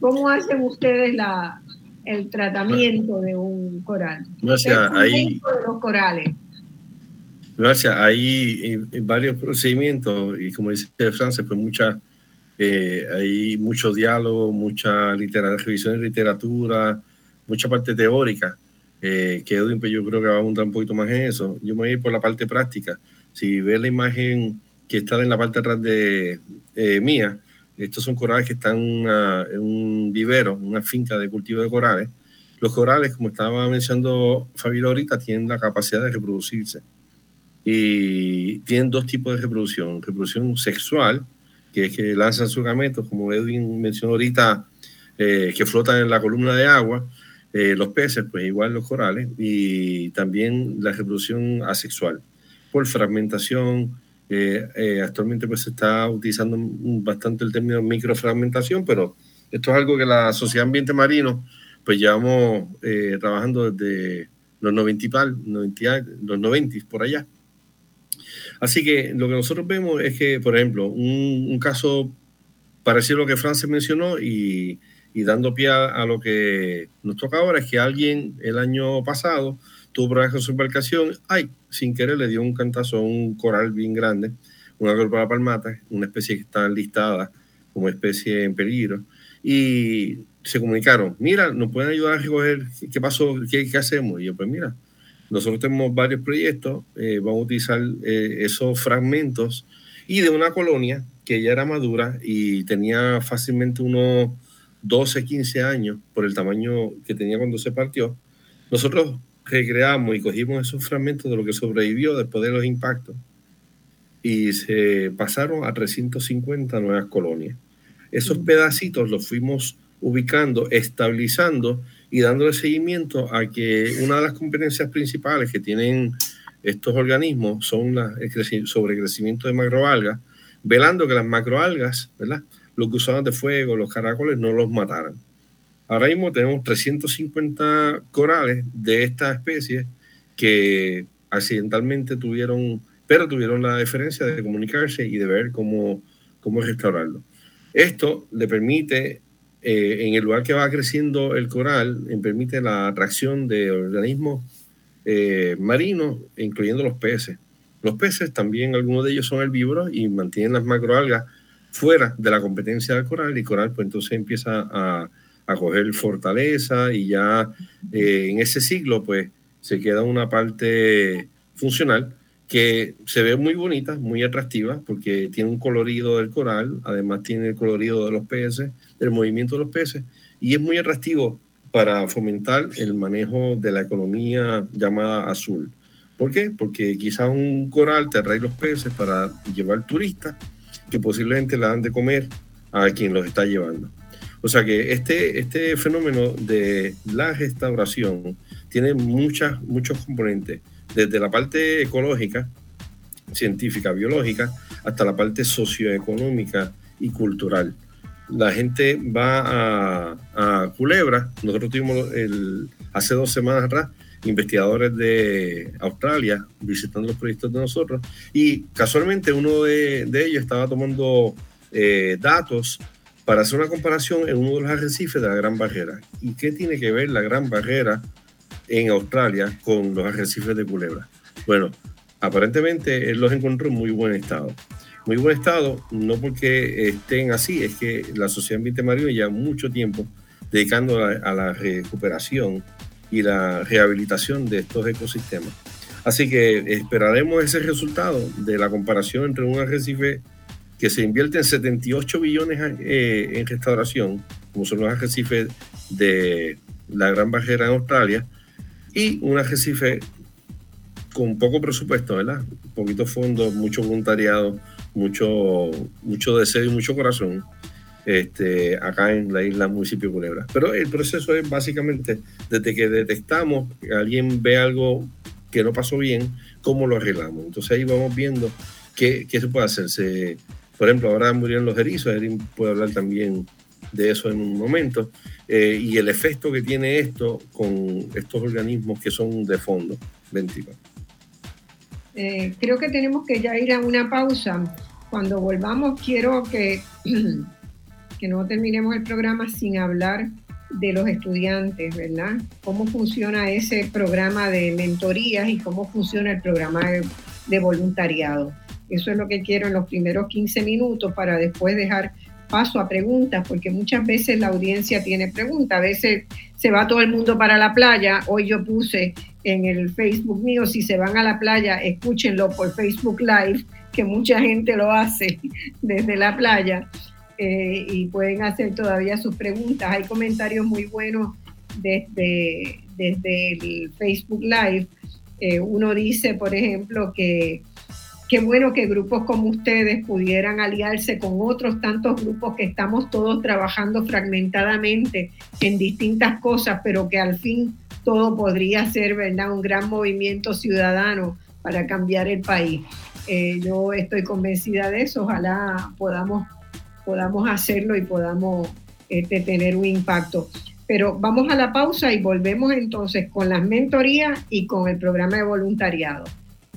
¿cómo hacen ustedes la, el tratamiento de un coral? Gracias, ahí. De los corales. Gracias, hay varios procedimientos y como dice Francia, pues muchas eh, hay mucho diálogo, mucha literatura, revisión de literatura, mucha parte teórica, eh, que Edwin pues yo creo que va a abundar un poquito más en eso. Yo me voy a ir por la parte práctica. Si ves la imagen que está en la parte atrás de eh, mía, estos son corales que están en un vivero, una finca de cultivo de corales. Los corales, como estaba mencionando Fabio ahorita, tienen la capacidad de reproducirse. Y tienen dos tipos de reproducción. Reproducción sexual, que es que lanzan sus gametos, como Edwin mencionó ahorita, eh, que flotan en la columna de agua, eh, los peces, pues igual los corales, y también la reproducción asexual, por fragmentación. Eh, actualmente pues se está utilizando bastante el término microfragmentación, pero esto es algo que la Sociedad Ambiente Marino pues llevamos trabajando desde los 90, 90, los 90 por allá. Así que lo que nosotros vemos es que, por ejemplo, un, caso parecido a lo que Francia mencionó y, dando pie a, lo que nos toca ahora es que alguien el año pasado tuvo problemas con su embarcación, ay, sin querer le dio un cantazo a un coral bien grande, una la palmata, una especie que está listada como especie en peligro, y se comunicaron, mira, nos pueden ayudar a recoger, ¿qué pasó? ¿Qué, qué hacemos? Y yo, pues mira, nosotros tenemos varios proyectos, eh, vamos a utilizar eh, esos fragmentos y de una colonia que ya era madura y tenía fácilmente unos 12, 15 años por el tamaño que tenía cuando se partió. Nosotros recreamos y cogimos esos fragmentos de lo que sobrevivió después de los impactos y se pasaron a 350 nuevas colonias. Esos pedacitos los fuimos ubicando, estabilizando y dándole seguimiento a que una de las competencias principales que tienen estos organismos son el sobrecrecimiento de macroalgas, velando que las macroalgas, ¿verdad? Los gusanos de fuego, los caracoles, no los mataran. Ahora mismo tenemos 350 corales de esta especie que accidentalmente tuvieron, pero tuvieron la diferencia de comunicarse y de ver cómo, cómo restaurarlo. Esto le permite eh, en el lugar que va creciendo el coral, permite la atracción de organismos eh, marinos, incluyendo los peces. Los peces también, algunos de ellos son herbívoros y mantienen las macroalgas fuera de la competencia del coral y el coral pues entonces empieza a, a coger fortaleza y ya eh, en ese ciclo pues se queda una parte funcional que se ve muy bonita, muy atractiva, porque tiene un colorido del coral, además tiene el colorido de los peces, del movimiento de los peces, y es muy atractivo para fomentar el manejo de la economía llamada azul. ¿Por qué? Porque quizás un coral te trae los peces para llevar turistas que posiblemente la han de comer a quien los está llevando. O sea que este, este fenómeno de la restauración tiene muchas, muchos componentes desde la parte ecológica, científica, biológica, hasta la parte socioeconómica y cultural. La gente va a, Culebra, nosotros tuvimos el, hace dos semanas atrás investigadores de Australia visitando los proyectos de nosotros y casualmente uno de, ellos estaba tomando eh, datos para hacer una comparación en uno de los arrecifes de la Gran Barrera. ¿Y qué tiene que ver la Gran Barrera en Australia con los arrecifes de culebra. Bueno, aparentemente él los encontró en muy buen estado. Muy buen estado, no porque estén así, es que la Sociedad Ambiente Marino lleva mucho tiempo dedicando a, la recuperación y la rehabilitación de estos ecosistemas. Así que esperaremos ese resultado de la comparación entre un arrecife que se invierte en 78 billones eh, en restauración, como son los arrecifes de la Gran Barrera en Australia, y un arrecife con poco presupuesto, ¿verdad? Poquito fondo, mucho voluntariado, mucho, mucho deseo y mucho corazón este, acá en la isla municipio de Culebra. Pero el proceso es básicamente desde que detectamos que alguien ve algo que no pasó bien, cómo lo arreglamos. Entonces ahí vamos viendo qué, qué se puede hacer. Por ejemplo, ahora murieron los erizos, Erin puede hablar también de eso en un momento, eh, y el efecto que tiene esto con estos organismos que son de fondo. Ventila. Eh, creo que tenemos que ya ir a una pausa. Cuando volvamos, quiero que *clears throat* que no terminemos el programa sin hablar de los estudiantes, ¿verdad? Cómo funciona ese programa de mentorías y cómo funciona el programa de, voluntariado. Eso es lo que quiero en los primeros 15 minutos para después dejar paso a preguntas, porque muchas veces la audiencia tiene preguntas, a veces se va todo el mundo para la playa, hoy yo puse en el Facebook mío, si se van a la playa, escúchenlo por Facebook Live, que mucha gente lo hace *laughs* desde la playa, eh, y pueden hacer todavía sus preguntas. Hay comentarios muy buenos desde, desde el Facebook Live. Eh, uno dice, por ejemplo, que qué bueno que grupos como ustedes pudieran aliarse con otros tantos grupos que estamos todos trabajando fragmentadamente en distintas cosas, pero que al fin todo podría ser, ¿verdad?, un gran movimiento ciudadano para cambiar el país. Eh, yo estoy convencida de eso, ojalá podamos podamos hacerlo y podamos este, tener un impacto. Pero vamos a la pausa y volvemos entonces con las mentorías y con el programa de voluntariado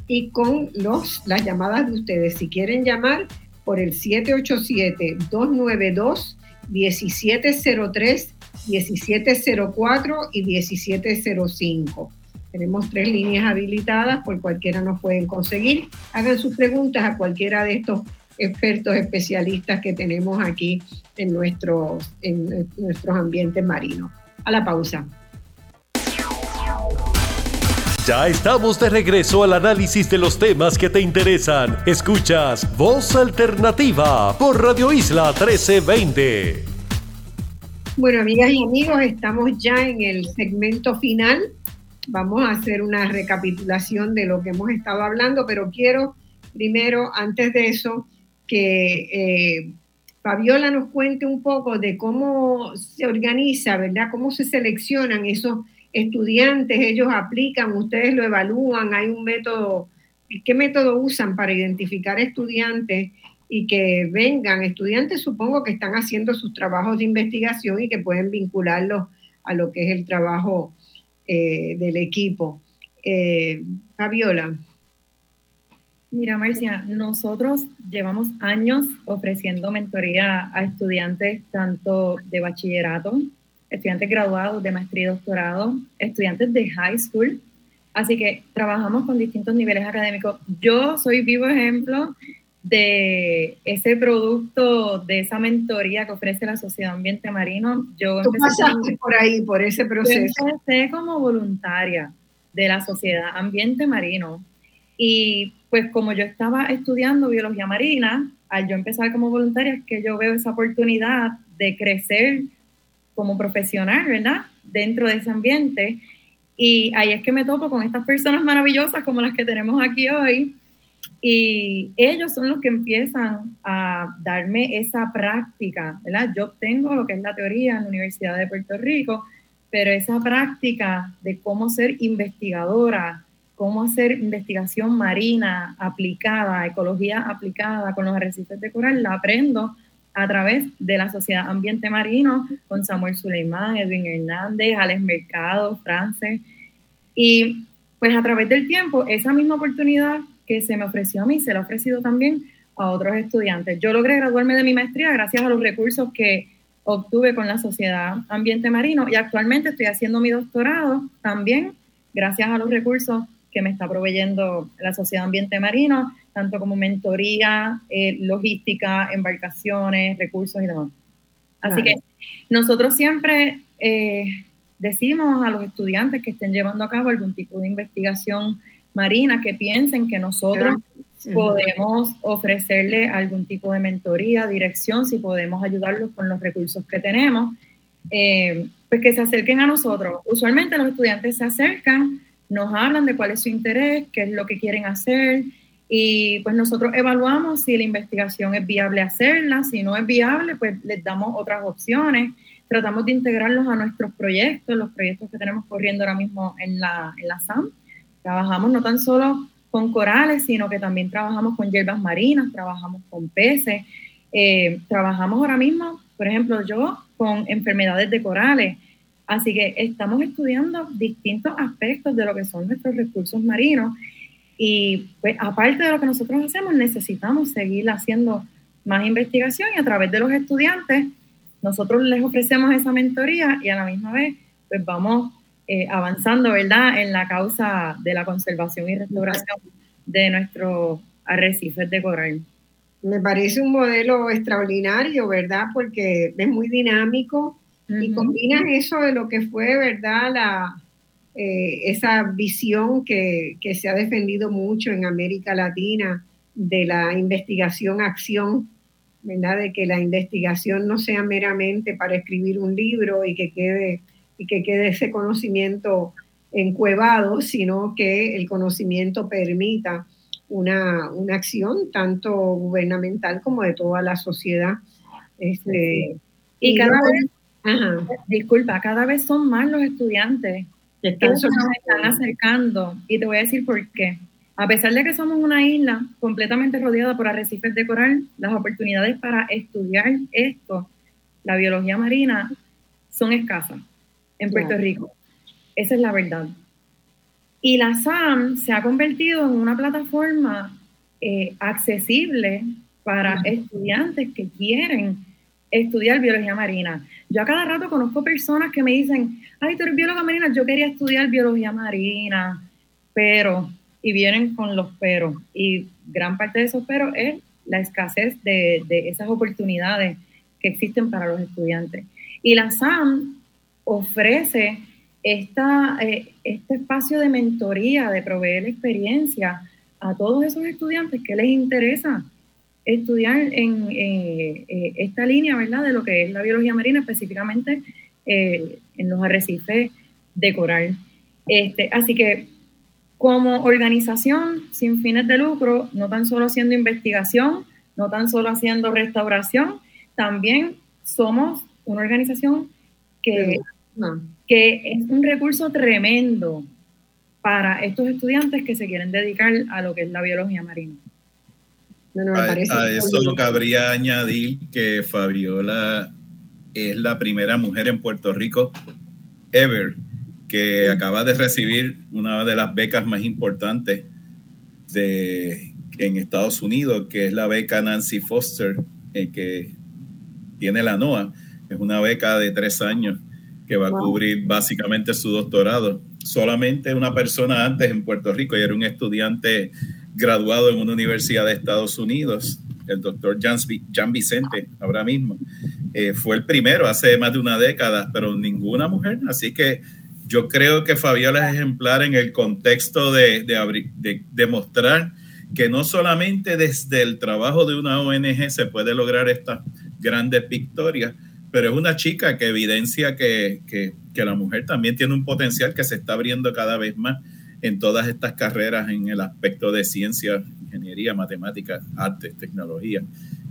y con los, las llamadas de ustedes. Si quieren llamar por el 787-292-1703, 1704 y 1705. Tenemos tres líneas habilitadas, por cualquiera nos pueden conseguir. Hagan sus preguntas a cualquiera de estos expertos especialistas que tenemos aquí en nuestros, en nuestros ambientes marinos. A la pausa. Ya estamos de regreso al análisis de los temas que te interesan. Escuchas Voz Alternativa por Radio Isla 1320. Bueno, amigas y amigos, estamos ya en el segmento final. Vamos a hacer una recapitulación de lo que hemos estado hablando, pero quiero primero, antes de eso, que eh, Fabiola nos cuente un poco de cómo se organiza, ¿verdad? Cómo se seleccionan esos estudiantes, ellos aplican, ustedes lo evalúan, hay un método, ¿qué método usan para identificar estudiantes y que vengan? Estudiantes supongo que están haciendo sus trabajos de investigación y que pueden vincularlos a lo que es el trabajo eh, del equipo. Eh, Fabiola. Mira, Marcia, nosotros llevamos años ofreciendo mentoría a estudiantes tanto de bachillerato, estudiantes graduados de maestría y doctorado, estudiantes de high school. Así que trabajamos con distintos niveles académicos. Yo soy vivo ejemplo de ese producto, de esa mentoría que ofrece la Sociedad Ambiente Marino. Yo Tú pasaste por ahí, por ese proceso. Yo empecé como voluntaria de la Sociedad Ambiente Marino. Y pues como yo estaba estudiando biología marina, al yo empezar como voluntaria, es que yo veo esa oportunidad de crecer como profesional, ¿verdad? Dentro de ese ambiente. Y ahí es que me topo con estas personas maravillosas como las que tenemos aquí hoy. Y ellos son los que empiezan a darme esa práctica, ¿verdad? Yo tengo lo que es la teoría en la Universidad de Puerto Rico, pero esa práctica de cómo ser investigadora, cómo hacer investigación marina aplicada, ecología aplicada con los arrecifes de coral, la aprendo a través de la Sociedad Ambiente Marino con Samuel Suleimán, Edwin Hernández, Alex Mercado, France. Y pues a través del tiempo, esa misma oportunidad que se me ofreció a mí, se la ha ofrecido también a otros estudiantes. Yo logré graduarme de mi maestría gracias a los recursos que obtuve con la Sociedad Ambiente Marino y actualmente estoy haciendo mi doctorado también gracias a los recursos que me está proveyendo la Sociedad Ambiente Marino, tanto como mentoría, eh, logística, embarcaciones, recursos y demás. Así que nosotros siempre eh, decimos a los estudiantes que estén llevando a cabo algún tipo de investigación marina que piensen que nosotros podemos ofrecerle algún tipo de mentoría, dirección, si podemos ayudarlos con los recursos que tenemos, eh, pues que se acerquen a nosotros. Usualmente los estudiantes se acercan nos hablan de cuál es su interés, qué es lo que quieren hacer y pues nosotros evaluamos si la investigación es viable hacerla, si no es viable, pues les damos otras opciones. Tratamos de integrarlos a nuestros proyectos, los proyectos que tenemos corriendo ahora mismo en la, en la SAM. Trabajamos no tan solo con corales, sino que también trabajamos con hierbas marinas, trabajamos con peces, eh, trabajamos ahora mismo, por ejemplo, yo con enfermedades de corales. Así que estamos estudiando distintos aspectos de lo que son nuestros recursos marinos y pues aparte de lo que nosotros hacemos, necesitamos seguir haciendo más investigación y a través de los estudiantes, nosotros les ofrecemos esa mentoría y a la misma vez pues vamos eh, avanzando, ¿verdad?, en la causa de la conservación y restauración de nuestros arrecifes de coral. Me parece un modelo extraordinario, ¿verdad? Porque es muy dinámico y combina eso de lo que fue, ¿verdad? La, eh, esa visión que, se ha defendido mucho en América Latina de la investigación-acción, ¿verdad? De que la investigación no sea meramente para escribir un libro y que quede, y que quede ese conocimiento encuevado, sino que el conocimiento permita una, acción tanto gubernamental como de toda la sociedad. Este, y, cada vez, disculpa, cada vez son más los estudiantes están, se están acercando y te voy a decir por qué. A pesar de que somos una isla completamente rodeada por arrecifes de coral, las oportunidades para estudiar esto, la biología marina, son escasas en Puerto Rico. Esa es la verdad. Y la SAM se ha convertido en una plataforma eh, accesible para estudiantes que quieren estudiar biología marina. Yo a cada rato conozco personas que me dicen, ay, tú eres bióloga marina, yo quería estudiar biología marina, pero, y vienen con los peros. Y gran parte de esos peros es la escasez de, esas oportunidades que existen para los estudiantes. Y la SAM ofrece esta, eh, este espacio de mentoría, de proveer experiencia a todos esos estudiantes que les interesa estudiar en eh, eh, esta línea, ¿verdad? De lo que es la biología marina, específicamente eh, en los arrecifes de coral. Este, así que como organización sin fines de lucro, no tan solo haciendo investigación, no tan solo haciendo restauración, también somos una organización que, que es un recurso tremendo para estos estudiantes que se quieren dedicar a lo que es la biología marina a, eso lo cabría añadir que Fabiola es la primera mujer en Puerto Rico ever que acaba de recibir una de las becas más importantes de, en Estados Unidos, que es la beca Nancy Foster, eh, que tiene la NOAA. Es una beca de tres años que va a cubrir básicamente su doctorado. Solamente una persona antes en Puerto Rico y era un estudiante graduado en una universidad de Estados Unidos, el doctor Jan Vicente, ahora mismo. Eh, fue el primero hace más de una década, pero ninguna mujer. Así que yo creo que Fabiola es ejemplar en el contexto de, de, demostrar que no solamente desde el trabajo de una ONG se puede lograr estas grandes victorias, pero es una chica que evidencia que la mujer también tiene un potencial que se está abriendo cada vez más en todas estas carreras en el aspecto de ciencia, ingeniería, matemáticas, artes, tecnología,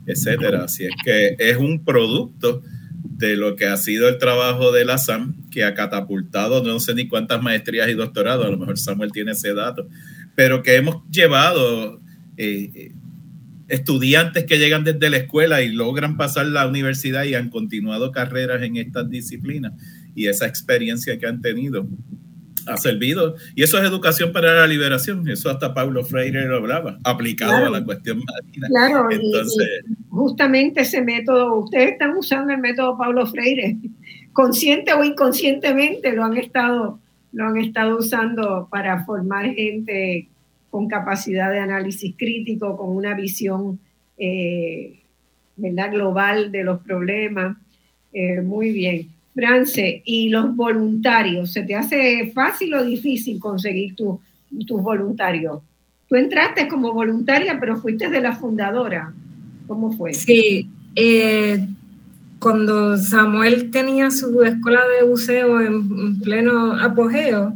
etcétera. Así es que es un producto de lo que ha sido el trabajo de la SAM, que ha catapultado no sé ni cuántas maestrías y doctorados, a lo mejor Samuel tiene ese dato, pero que hemos llevado eh, estudiantes que llegan desde la escuela y logran pasar la universidad y han continuado carreras en estas disciplinas y esa experiencia que han tenido ha servido. Y eso es educación para la liberación. Eso hasta Paulo Freire lo hablaba, aplicado a la cuestión marina. Claro, Entonces, justamente ese método, ustedes están usando el método Paulo Freire, consciente o inconscientemente lo han estado, lo han estado usando para formar gente con capacidad de análisis crítico, con una visión eh, ¿verdad? global de los problemas. Eh, muy bien. France, y los voluntarios, ¿se te hace fácil o difícil conseguir tus voluntarios? Tú entraste como voluntaria, pero fuiste de la fundadora. ¿Cómo fue? Sí, eh, cuando Samuel tenía su escuela de buceo en, pleno apogeo,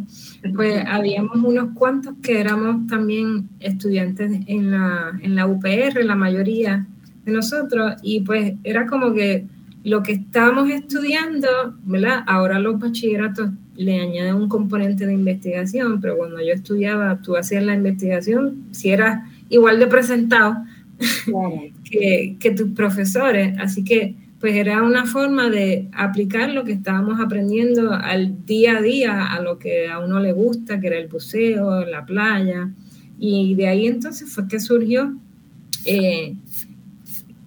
pues habíamos unos cuantos que éramos también estudiantes en la, en la UPR, la mayoría de nosotros, y pues era como que lo que estábamos estudiando, ¿verdad? Ahora los bachilleratos le añaden un componente de investigación, pero cuando yo estudiaba, tú hacías la investigación, si eras igual de presentado *laughs* que, que tus profesores, así que pues era una forma de aplicar lo que estábamos aprendiendo al día a día, a lo que a uno le gusta, que era el buceo, la playa. Y de ahí entonces fue que surgió eh,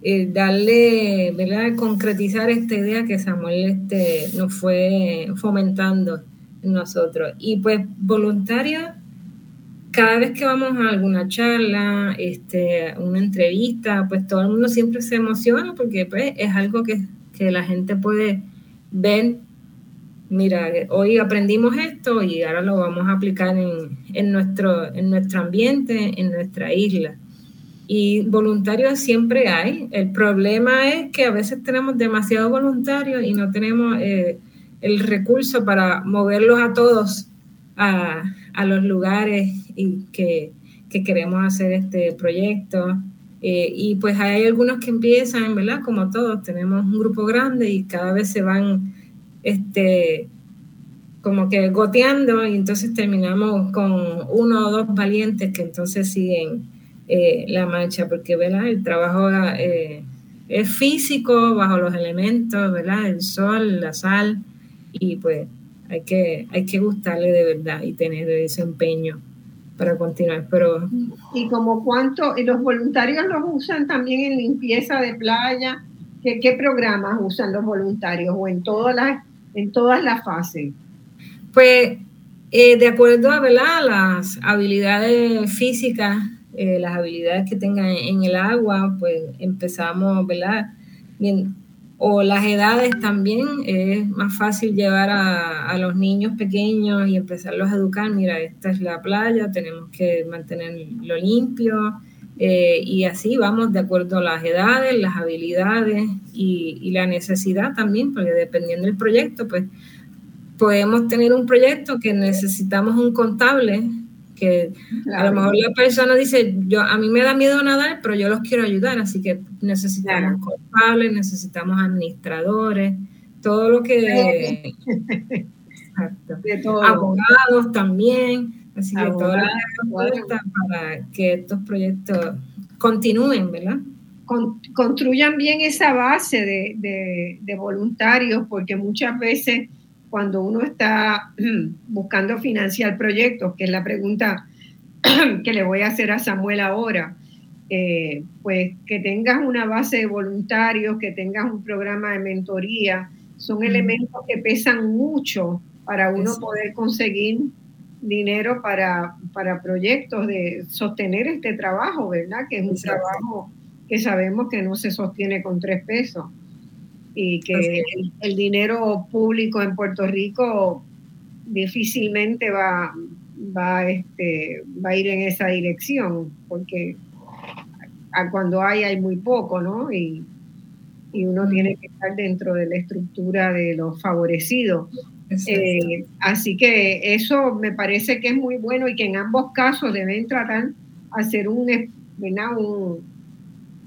eh, darle, ¿verdad? concretizar esta idea que Samuel este, nos fue fomentando en nosotros. Y pues voluntarios cada vez que vamos a alguna charla, este, una entrevista, pues todo el mundo siempre se emociona porque pues, es algo que, la gente puede ver. Mira, hoy aprendimos esto y ahora lo vamos a aplicar en, nuestro, en nuestro ambiente, en nuestra isla. Y voluntarios siempre hay. El problema es que a veces tenemos demasiados voluntarios y no tenemos eh, el recurso para moverlos a todos a, a los lugares y que, que queremos hacer este proyecto. Eh, y pues hay algunos que empiezan, ¿verdad? Como todos, tenemos un grupo grande y cada vez se van, este, como que goteando y entonces terminamos con uno o dos valientes que entonces siguen eh, la marcha, porque, ¿verdad? El trabajo eh, es físico, bajo los elementos, ¿verdad? El sol, la sal, y pues hay que, hay que gustarle de verdad y tener desempeño para continuar. Pero... Y como cuánto, y los voluntarios los usan también en limpieza de playa, ¿qué, qué programas usan los voluntarios o en todas las, en todas las fases? Pues eh, de acuerdo a las habilidades físicas, eh, las habilidades que tengan en el agua, pues empezamos, ¿verdad? Bien, o las edades también, es más fácil llevar a, los niños pequeños y empezarlos a educar, mira, esta es la playa, tenemos que mantenerlo limpio, eh, y así vamos de acuerdo a las edades, las habilidades y, y, la necesidad también, porque dependiendo del proyecto, pues podemos tener un proyecto que necesitamos un contable que a lo mejor la persona dice, yo a mí me da miedo nadar, pero yo los quiero ayudar, así que necesitamos culpables, necesitamos administradores, todo lo que... Abogados también, así que todo lo que para que estos proyectos continúen, ¿verdad? construyan bien esa base de, de voluntarios, porque muchas veces cuando uno está *clears throat* buscando financiar proyectos, que es la pregunta *clears throat* que le voy a hacer a Samuel ahora, eh, pues que tengas una base de voluntarios, que tengas un programa de mentoría, son elementos que pesan mucho para uno poder conseguir dinero para, para proyectos de sostener este trabajo, ¿verdad? Que es un trabajo que sabemos que no se sostiene con tres pesos y que el, dinero público en Puerto Rico difícilmente va, va, este, va a ir en esa dirección, porque cuando hay hay muy poco, ¿no? Y, y uno tiene que estar dentro de la estructura de los favorecidos. Eh, así que eso me parece que es muy bueno y que en ambos casos deben tratar hacer un, un,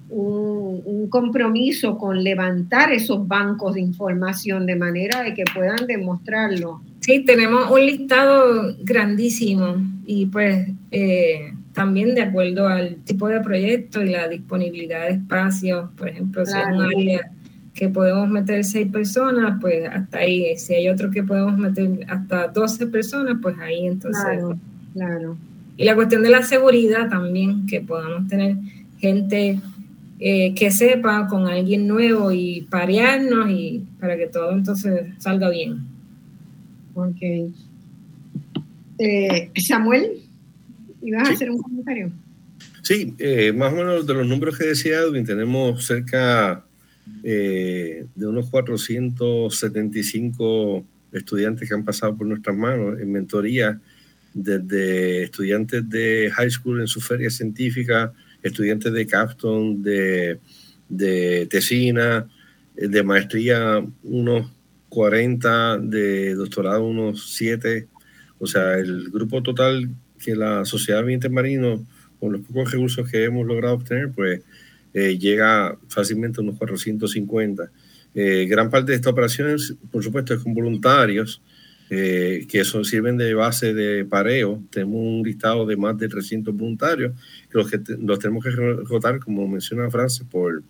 un, compromiso con levantar esos bancos de información de manera de que puedan demostrarlo. Sí, tenemos un listado grandísimo y pues eh, también de acuerdo al tipo de proyecto y la disponibilidad de espacios, por ejemplo, si es un área que podemos meter seis personas, pues hasta ahí. Si hay otro que podemos meter hasta 12 personas, pues ahí entonces. Claro, claro. Y la cuestión de la seguridad también, que podamos tener gente eh, que sepa con alguien nuevo y parearnos y para que todo entonces salga bien. Ok. Eh, Samuel, ¿ibas a hacer un comentario? Sí, eh, más o menos de los números que decía Edwin, tenemos cerca de unos 475 estudiantes que han pasado por nuestras manos en mentoría, desde estudiantes de high school en su feria científica, estudiantes de Capstone, de, de Tesina, de maestría unos 40, de doctorado unos 7, O sea, el grupo total que la Sociedad de Ambiente Marino, con los pocos recursos que hemos logrado obtener, pues eh, llega fácilmente a unos 450. Eh, gran parte de estas operaciones, por supuesto, es con voluntarios eh, que son, sirven de base de pareo. Tenemos un listado de más de 300 voluntarios que los, que los tenemos que rotar, como menciona Francis, por,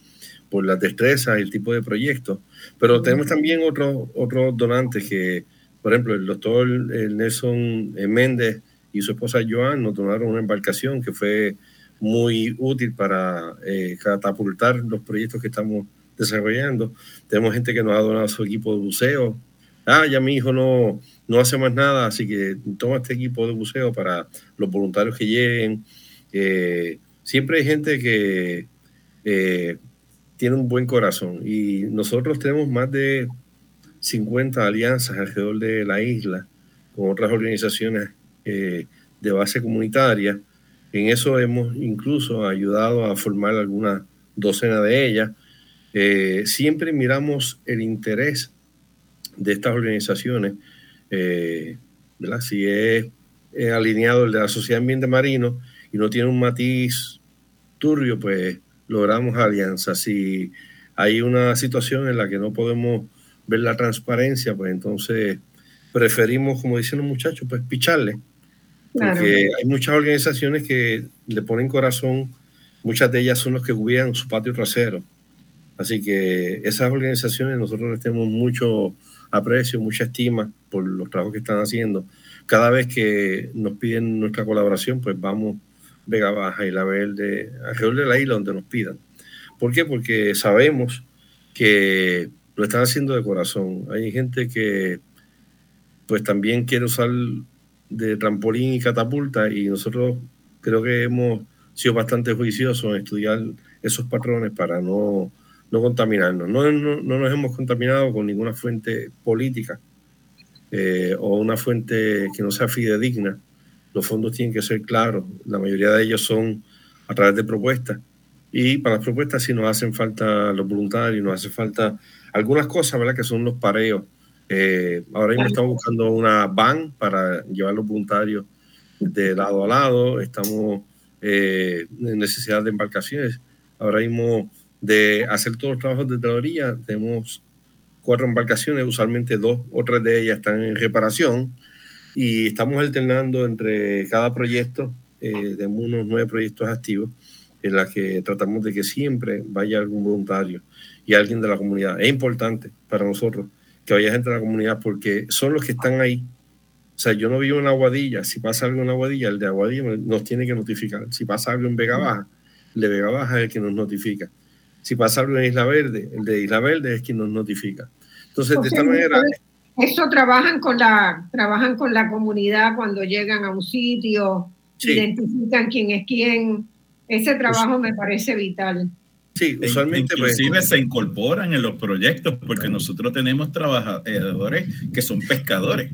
por las destrezas y el tipo de proyectos. Pero tenemos también otros otros donantes que, por ejemplo, el doctor Nelson Méndez y su esposa Joan nos donaron una embarcación que fue muy útil para eh, catapultar los proyectos que estamos desarrollando. Tenemos gente que nos ha donado su equipo de buceo. Ah, ya mi hijo no, no hace más nada, así que toma este equipo de buceo para los voluntarios que lleguen. Eh, siempre hay gente que eh, tiene un buen corazón y nosotros tenemos más de 50 alianzas alrededor de la isla con otras organizaciones de base comunitaria en eso hemos incluso ayudado a formar alguna docena de ellas. Eh, siempre miramos el interés de estas organizaciones, eh, si es, alineado el de la Sociedad Ambiente Marino y no tiene un matiz turbio, pues logramos alianzas. Si hay una situación en la que no podemos ver la transparencia, pues entonces preferimos, como dicen los muchachos, pues picharle porque hay muchas organizaciones que le ponen corazón, muchas de ellas son los que cuidan su patio trasero. Así que esas organizaciones nosotros les tenemos mucho aprecio, mucha estima por los trabajos que están haciendo. Cada vez que nos piden nuestra colaboración, pues vamos Vega Baja y La Verde, alrededor de la isla donde nos pidan. ¿Por qué? Porque sabemos que lo están haciendo de corazón. Hay gente que pues también quiere usar de trampolín y catapulta y nosotros creo que hemos sido bastante juiciosos en estudiar esos patrones para no, no contaminarnos. No, no, nos hemos contaminado con ninguna fuente política eh, o una fuente que no sea fidedigna. Los fondos tienen que ser claros. La mayoría de ellos son a través de propuestas. Y para las propuestas sí nos hacen falta los voluntarios, nos hace falta algunas cosas, ¿verdad? Que son los pareos eh, ahora mismo estamos buscando una van para llevar los voluntarios de lado a lado. Estamos eh, en necesidad de embarcaciones. Ahora mismo de hacer todos los trabajos de teoría, tenemos cuatro embarcaciones, usualmente dos o tres de ellas están en reparación y estamos alternando entre cada proyecto, eh, de unos nueve proyectos activos, en la que tratamos de que siempre vaya algún voluntario y alguien de la comunidad. Es importante para nosotros que vaya gente de la comunidad, porque son los que están ahí. O sea, yo no vivo en Aguadilla. Si pasa algo en Aguadilla, el de Aguadilla nos tiene que notificar. Si pasa algo en Vega Baja, el de Vega Baja es el que nos notifica. Si pasa algo en Isla Verde, el de Isla Verde es quien nos notifica. Entonces, de esta manera... Eso trabajan con la, trabajan con la comunidad cuando llegan a un sitio, identifican quién es quién. Ese trabajo me parece vital. Sí, usualmente. Pues, Inclusive se incorporan en los proyectos porque nosotros tenemos trabajadores que son pescadores,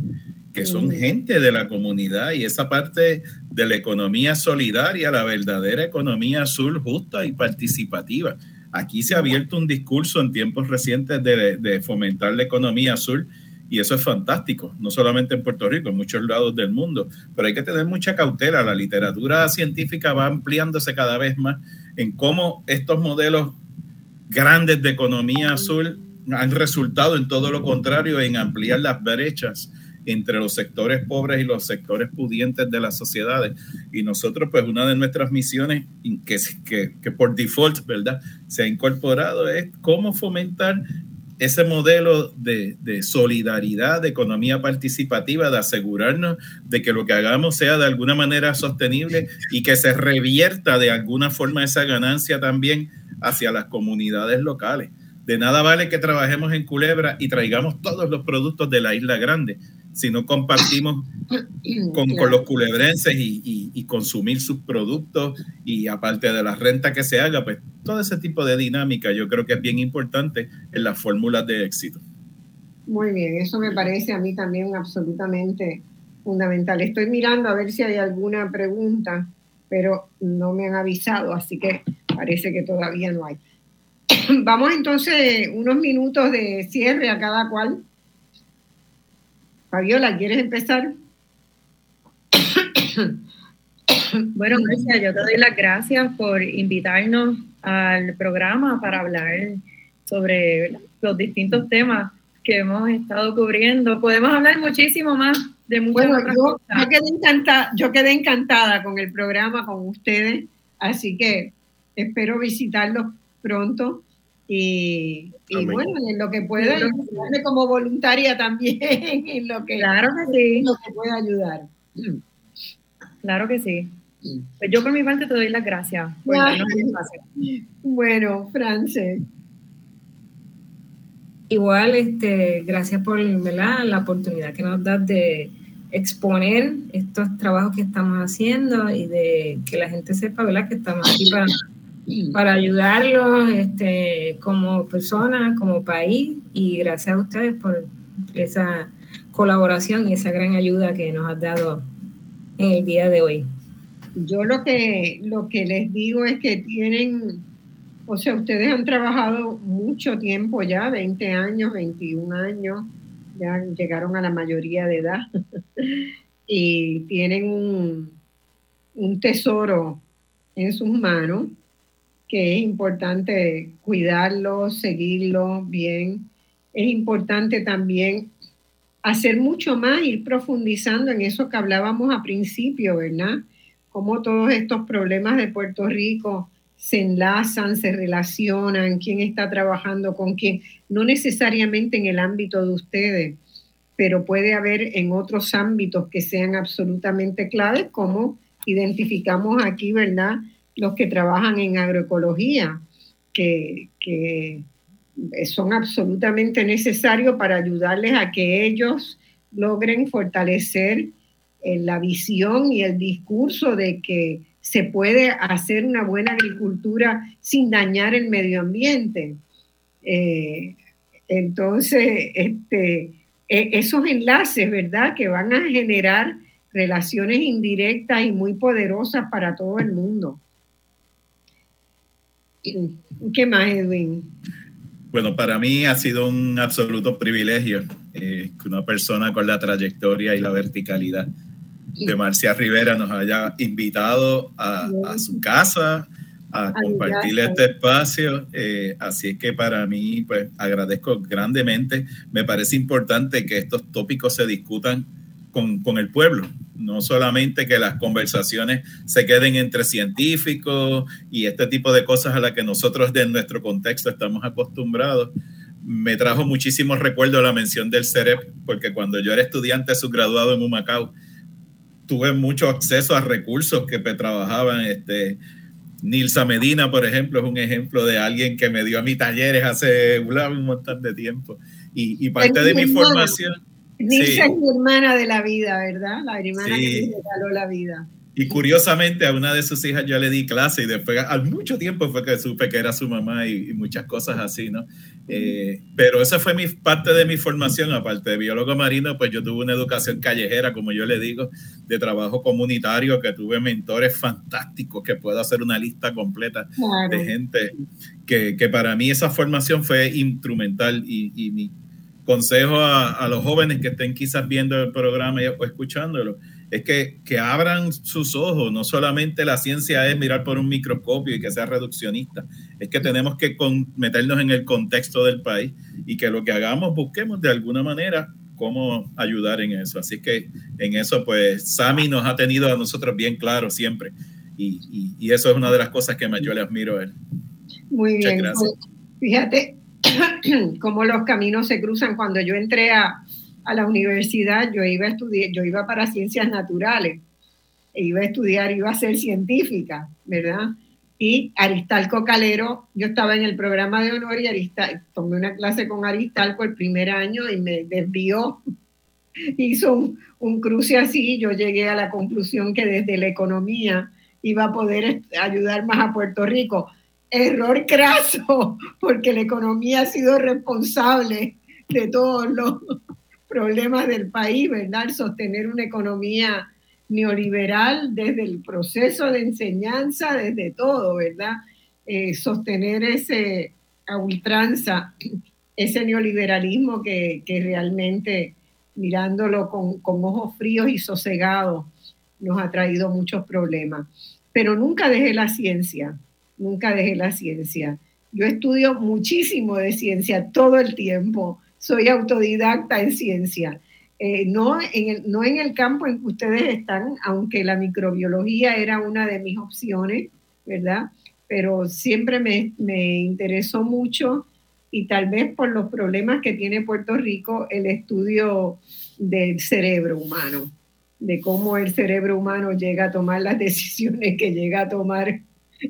que son mm. gente de la comunidad y esa parte de la economía solidaria, la verdadera economía azul justa y participativa. Aquí se ha abierto un discurso en tiempos recientes de, fomentar la economía azul y eso es fantástico, no solamente en Puerto Rico, en muchos lados del mundo, pero hay que tener mucha cautela. La literatura científica va ampliándose cada vez más en cómo estos modelos grandes de economía azul han resultado en todo lo contrario, en ampliar las brechas entre los sectores pobres y los sectores pudientes de las sociedades. Y nosotros, pues una de nuestras misiones que, que, que por default, ¿verdad? Se ha incorporado es cómo fomentar ese modelo de, de, solidaridad, de economía participativa, de asegurarnos de que lo que hagamos sea de alguna manera sostenible y que se revierta de alguna forma esa ganancia también hacia las comunidades locales. De nada vale que trabajemos en Culebra y traigamos todos los productos de la isla grande si no compartimos *coughs* con, los culebrenses y, consumir sus productos y aparte de la renta que se haga, pues todo ese tipo de dinámica yo creo que es bien importante en las fórmulas de éxito. Muy bien, eso me parece a mí también absolutamente fundamental. Estoy mirando a ver si hay alguna pregunta, pero no me han avisado, así que parece que todavía no hay. *coughs* Vamos entonces unos minutos de cierre a cada cual Fabiola, ¿quieres empezar? *coughs* Bueno, Marcia, yo te doy las gracias por invitarnos al programa para hablar sobre los distintos temas que hemos estado cubriendo. Podemos hablar muchísimo más de muchas bueno, yo, quedé encantada, yo quedé encantada con el programa, con ustedes, así que espero visitarlos pronto y, bueno, en lo que pueda, como voluntaria también, *laughs* en lo que, claro que sí. lo que pueda ayudar. Claro que sí. Pues yo por mi parte te doy las gracias Bueno, Frances. Igual, este, gracias por la oportunidad que nos das de exponer estos trabajos que estamos haciendo y de que la gente sepa ¿verdad? que estamos aquí para para ayudarlos este, como personas, como país, y gracias a ustedes por esa colaboración y esa gran ayuda que nos has dado en el día de hoy. Yo lo que, lo que les digo es que tienen, o sea, ustedes han trabajado mucho tiempo ya, 20 años, 21 años, ya llegaron a la mayoría de edad *laughs* y tienen un, un tesoro en sus manos que es importante cuidarlo, seguirlo bien. Es importante también hacer mucho más, ir profundizando en eso que hablábamos a principio, ¿verdad? Cómo todos estos problemas de Puerto Rico se enlazan, se relacionan, quién está trabajando con quién, no necesariamente en el ámbito de ustedes, pero puede haber en otros ámbitos que sean absolutamente claves, como identificamos aquí, ¿verdad? Los que trabajan en agroecología, que, son absolutamente necesarios para ayudarles a que ellos logren fortalecer eh, la visión y el discurso de que se puede hacer una buena agricultura sin dañar el medio ambiente. Eh, entonces, este, e, esos enlaces, ¿verdad?, que van a generar relaciones indirectas y muy poderosas para todo el mundo. *laughs* ¿Qué más, Edwin? Bueno, para mí ha sido un absoluto privilegio eh, que una persona con la trayectoria y la verticalidad de Marcia Rivera nos haya invitado a, su casa a compartir este espacio. Eh, así es que para mí, pues agradezco grandemente. Me parece importante que estos tópicos se discutan con, con el pueblo, no solamente que las conversaciones se queden entre científicos y este tipo de cosas a las que nosotros de nuestro contexto estamos acostumbrados. Me trajo muchísimos recuerdos la mención del CEREP, porque cuando yo era estudiante subgraduado en Humacao, tuve mucho acceso a recursos que trabajaban. Este, Nilsa Medina, por ejemplo, es un ejemplo de alguien que me dio a mis talleres hace un montón de tiempo. Y, y parte de mi formación Nilsa es mi hermana de la vida, ¿verdad? La hermana que me regaló la vida. Y curiosamente a una de sus hijas yo le di clase y después al mucho tiempo fue que supe que era su mamá y, muchas cosas así, ¿no? Eh, pero esa fue mi, parte de mi formación, aparte de biólogo marino, pues yo tuve una educación callejera, como yo le digo, de trabajo comunitario, que tuve mentores fantásticos, que puedo hacer una lista completa de gente, que, que, para mí esa formación fue instrumental y, y mi consejo a, los jóvenes que estén quizás viendo el programa o escuchándolo, es que, que, abran sus ojos. No solamente la ciencia es mirar por un microscopio y que sea reduccionista, es que tenemos que meternos en el contexto del país y que lo que hagamos busquemos de alguna manera cómo ayudar en eso. Así que en eso, pues, Sami nos ha tenido a nosotros bien claro siempre. Y, y, eso es una de las cosas que más yo le admiro a él. Muy bien. Gracias. Fíjate, *clears throat* cómo los caminos se cruzan. Cuando yo entré a, la universidad, yo iba a estudiar, yo iba para ciencias naturales, e iba a estudiar, iba a ser científica, ¿verdad? Y Aristalco Calero, yo estaba en el programa de honor y Aristal, tomé una clase con Aristalco el primer año y me desvió, *laughs* hizo un, un cruce así, yo llegué a la conclusión que desde la economía iba a poder ayudar más a Puerto Rico error craso, porque la economía ha sido responsable de todos los problemas del país, ¿verdad? sostener una economía neoliberal desde el proceso de enseñanza, desde todo, ¿verdad? Eh, sostener ese a ultranza, ese neoliberalismo que, realmente mirándolo con, con, ojos fríos y sosegados, nos ha traído muchos problemas. Pero nunca dejé la ciencia, nunca dejé la ciencia. Yo estudio muchísimo de ciencia todo el tiempo, soy autodidacta en ciencia. Eh, no, en el, no en el campo en que ustedes están, aunque la microbiología era una de mis opciones, ¿verdad? Pero siempre me, me interesó mucho y tal vez por los problemas que tiene Puerto Rico el estudio del cerebro humano, de cómo el cerebro humano llega a tomar las *laughs* decisiones que llega a tomar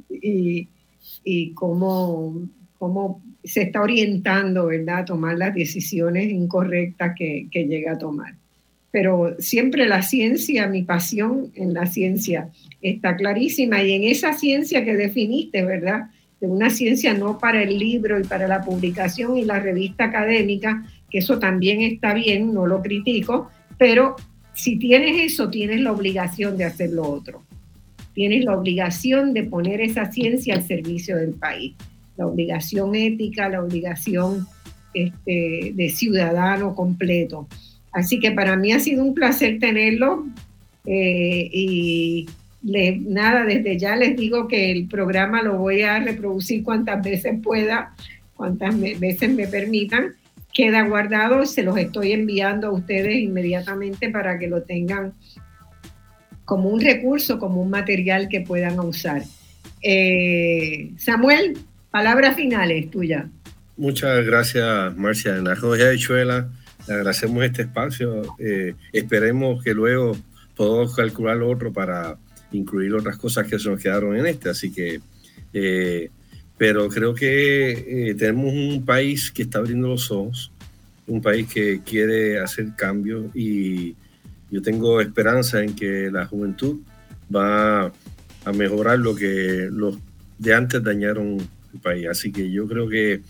y, y cómo, cómo se está orientando, ¿verdad?, a tomar las decisiones incorrectas que, que llega a tomar. Pero siempre la ciencia, mi pasión en la ciencia está clarísima y en esa ciencia que definiste, ¿verdad? de una ciencia no para el libro y para la publicación y la revista académica, que eso también está bien, no lo critico, pero si tienes eso, tienes la obligación de hacer lo otro. Tienes la obligación de poner esa ciencia al servicio del país. La obligación ética, la obligación este, de ciudadano completo. Así que para mí ha sido un placer tenerlo eh, y nada, desde ya les digo que el programa lo voy a reproducir cuantas veces pueda, cuantas veces me permitan. Queda guardado, se los estoy enviando a ustedes inmediatamente para que lo tengan como un recurso, como un material que puedan usar. Eh, Samuel, palabras finales tuya. Muchas gracias, Marcia. En la Roya de Chuela, le agradecemos este espacio. Eh, esperemos que luego podamos calcular otro para incluir otras cosas que se nos quedaron en este. Así que, eh, pero creo que eh, tenemos un país que está abriendo los ojos, un país que quiere hacer cambios y yo tengo esperanza en que la juventud va a mejorar lo que los de antes dañaron el país. Así que yo creo que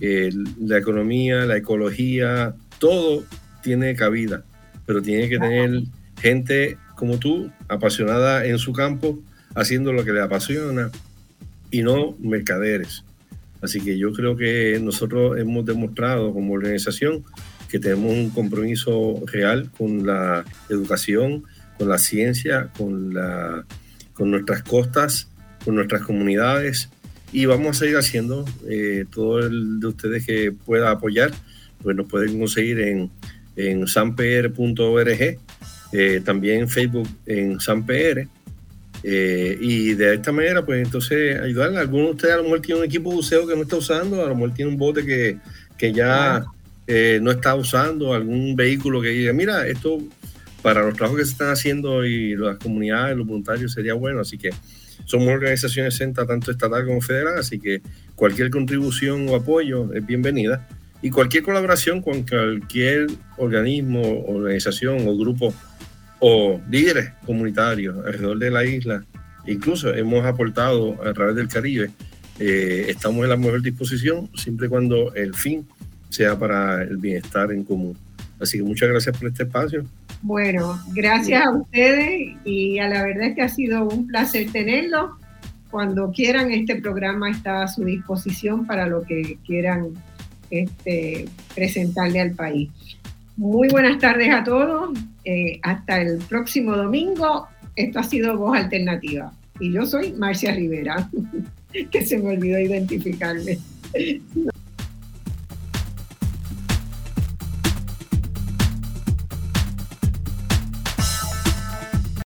eh, la economía, la ecología, todo tiene cabida, pero tiene que tener gente como tú, apasionada en su campo, haciendo lo que le apasiona y no mercaderes. Así que yo creo que nosotros hemos demostrado como organización que tenemos un compromiso real con la educación, con la ciencia, con, la, con nuestras costas, con nuestras comunidades y vamos a seguir haciendo eh, todo el de ustedes que pueda apoyar, pues nos pueden conseguir en, en eh, también Facebook en San PR. Eh, y de esta manera, pues entonces ayudar. Algunos de ustedes a lo mejor tienen un equipo buceo que no está usando, a lo mejor tiene un bote que, que ya eh, no está usando, algún vehículo que diga, mira, esto para los trabajos que se están haciendo y las comunidades, los voluntarios sería bueno. Así que somos organizaciones CENTA, tanto estatal como federal, así que cualquier contribución o apoyo es bienvenida. Y cualquier colaboración con cualquier organismo, organización o grupo o líderes comunitarios alrededor de la isla. Incluso hemos aportado a través del Caribe. Eh, estamos en la mejor disposición siempre cuando el fin sea para el bienestar en común. Así que muchas gracias por este espacio. Bueno, gracias a ustedes y a la verdad es que ha sido un placer tenerlo. Cuando quieran, este programa está a su disposición para lo que quieran este, presentarle al país. Muy buenas tardes a todos. Eh, hasta el próximo domingo. Esto ha sido Voz Alternativa. Y yo soy Marcia Rivera, *laughs* que se me olvidó identificarme.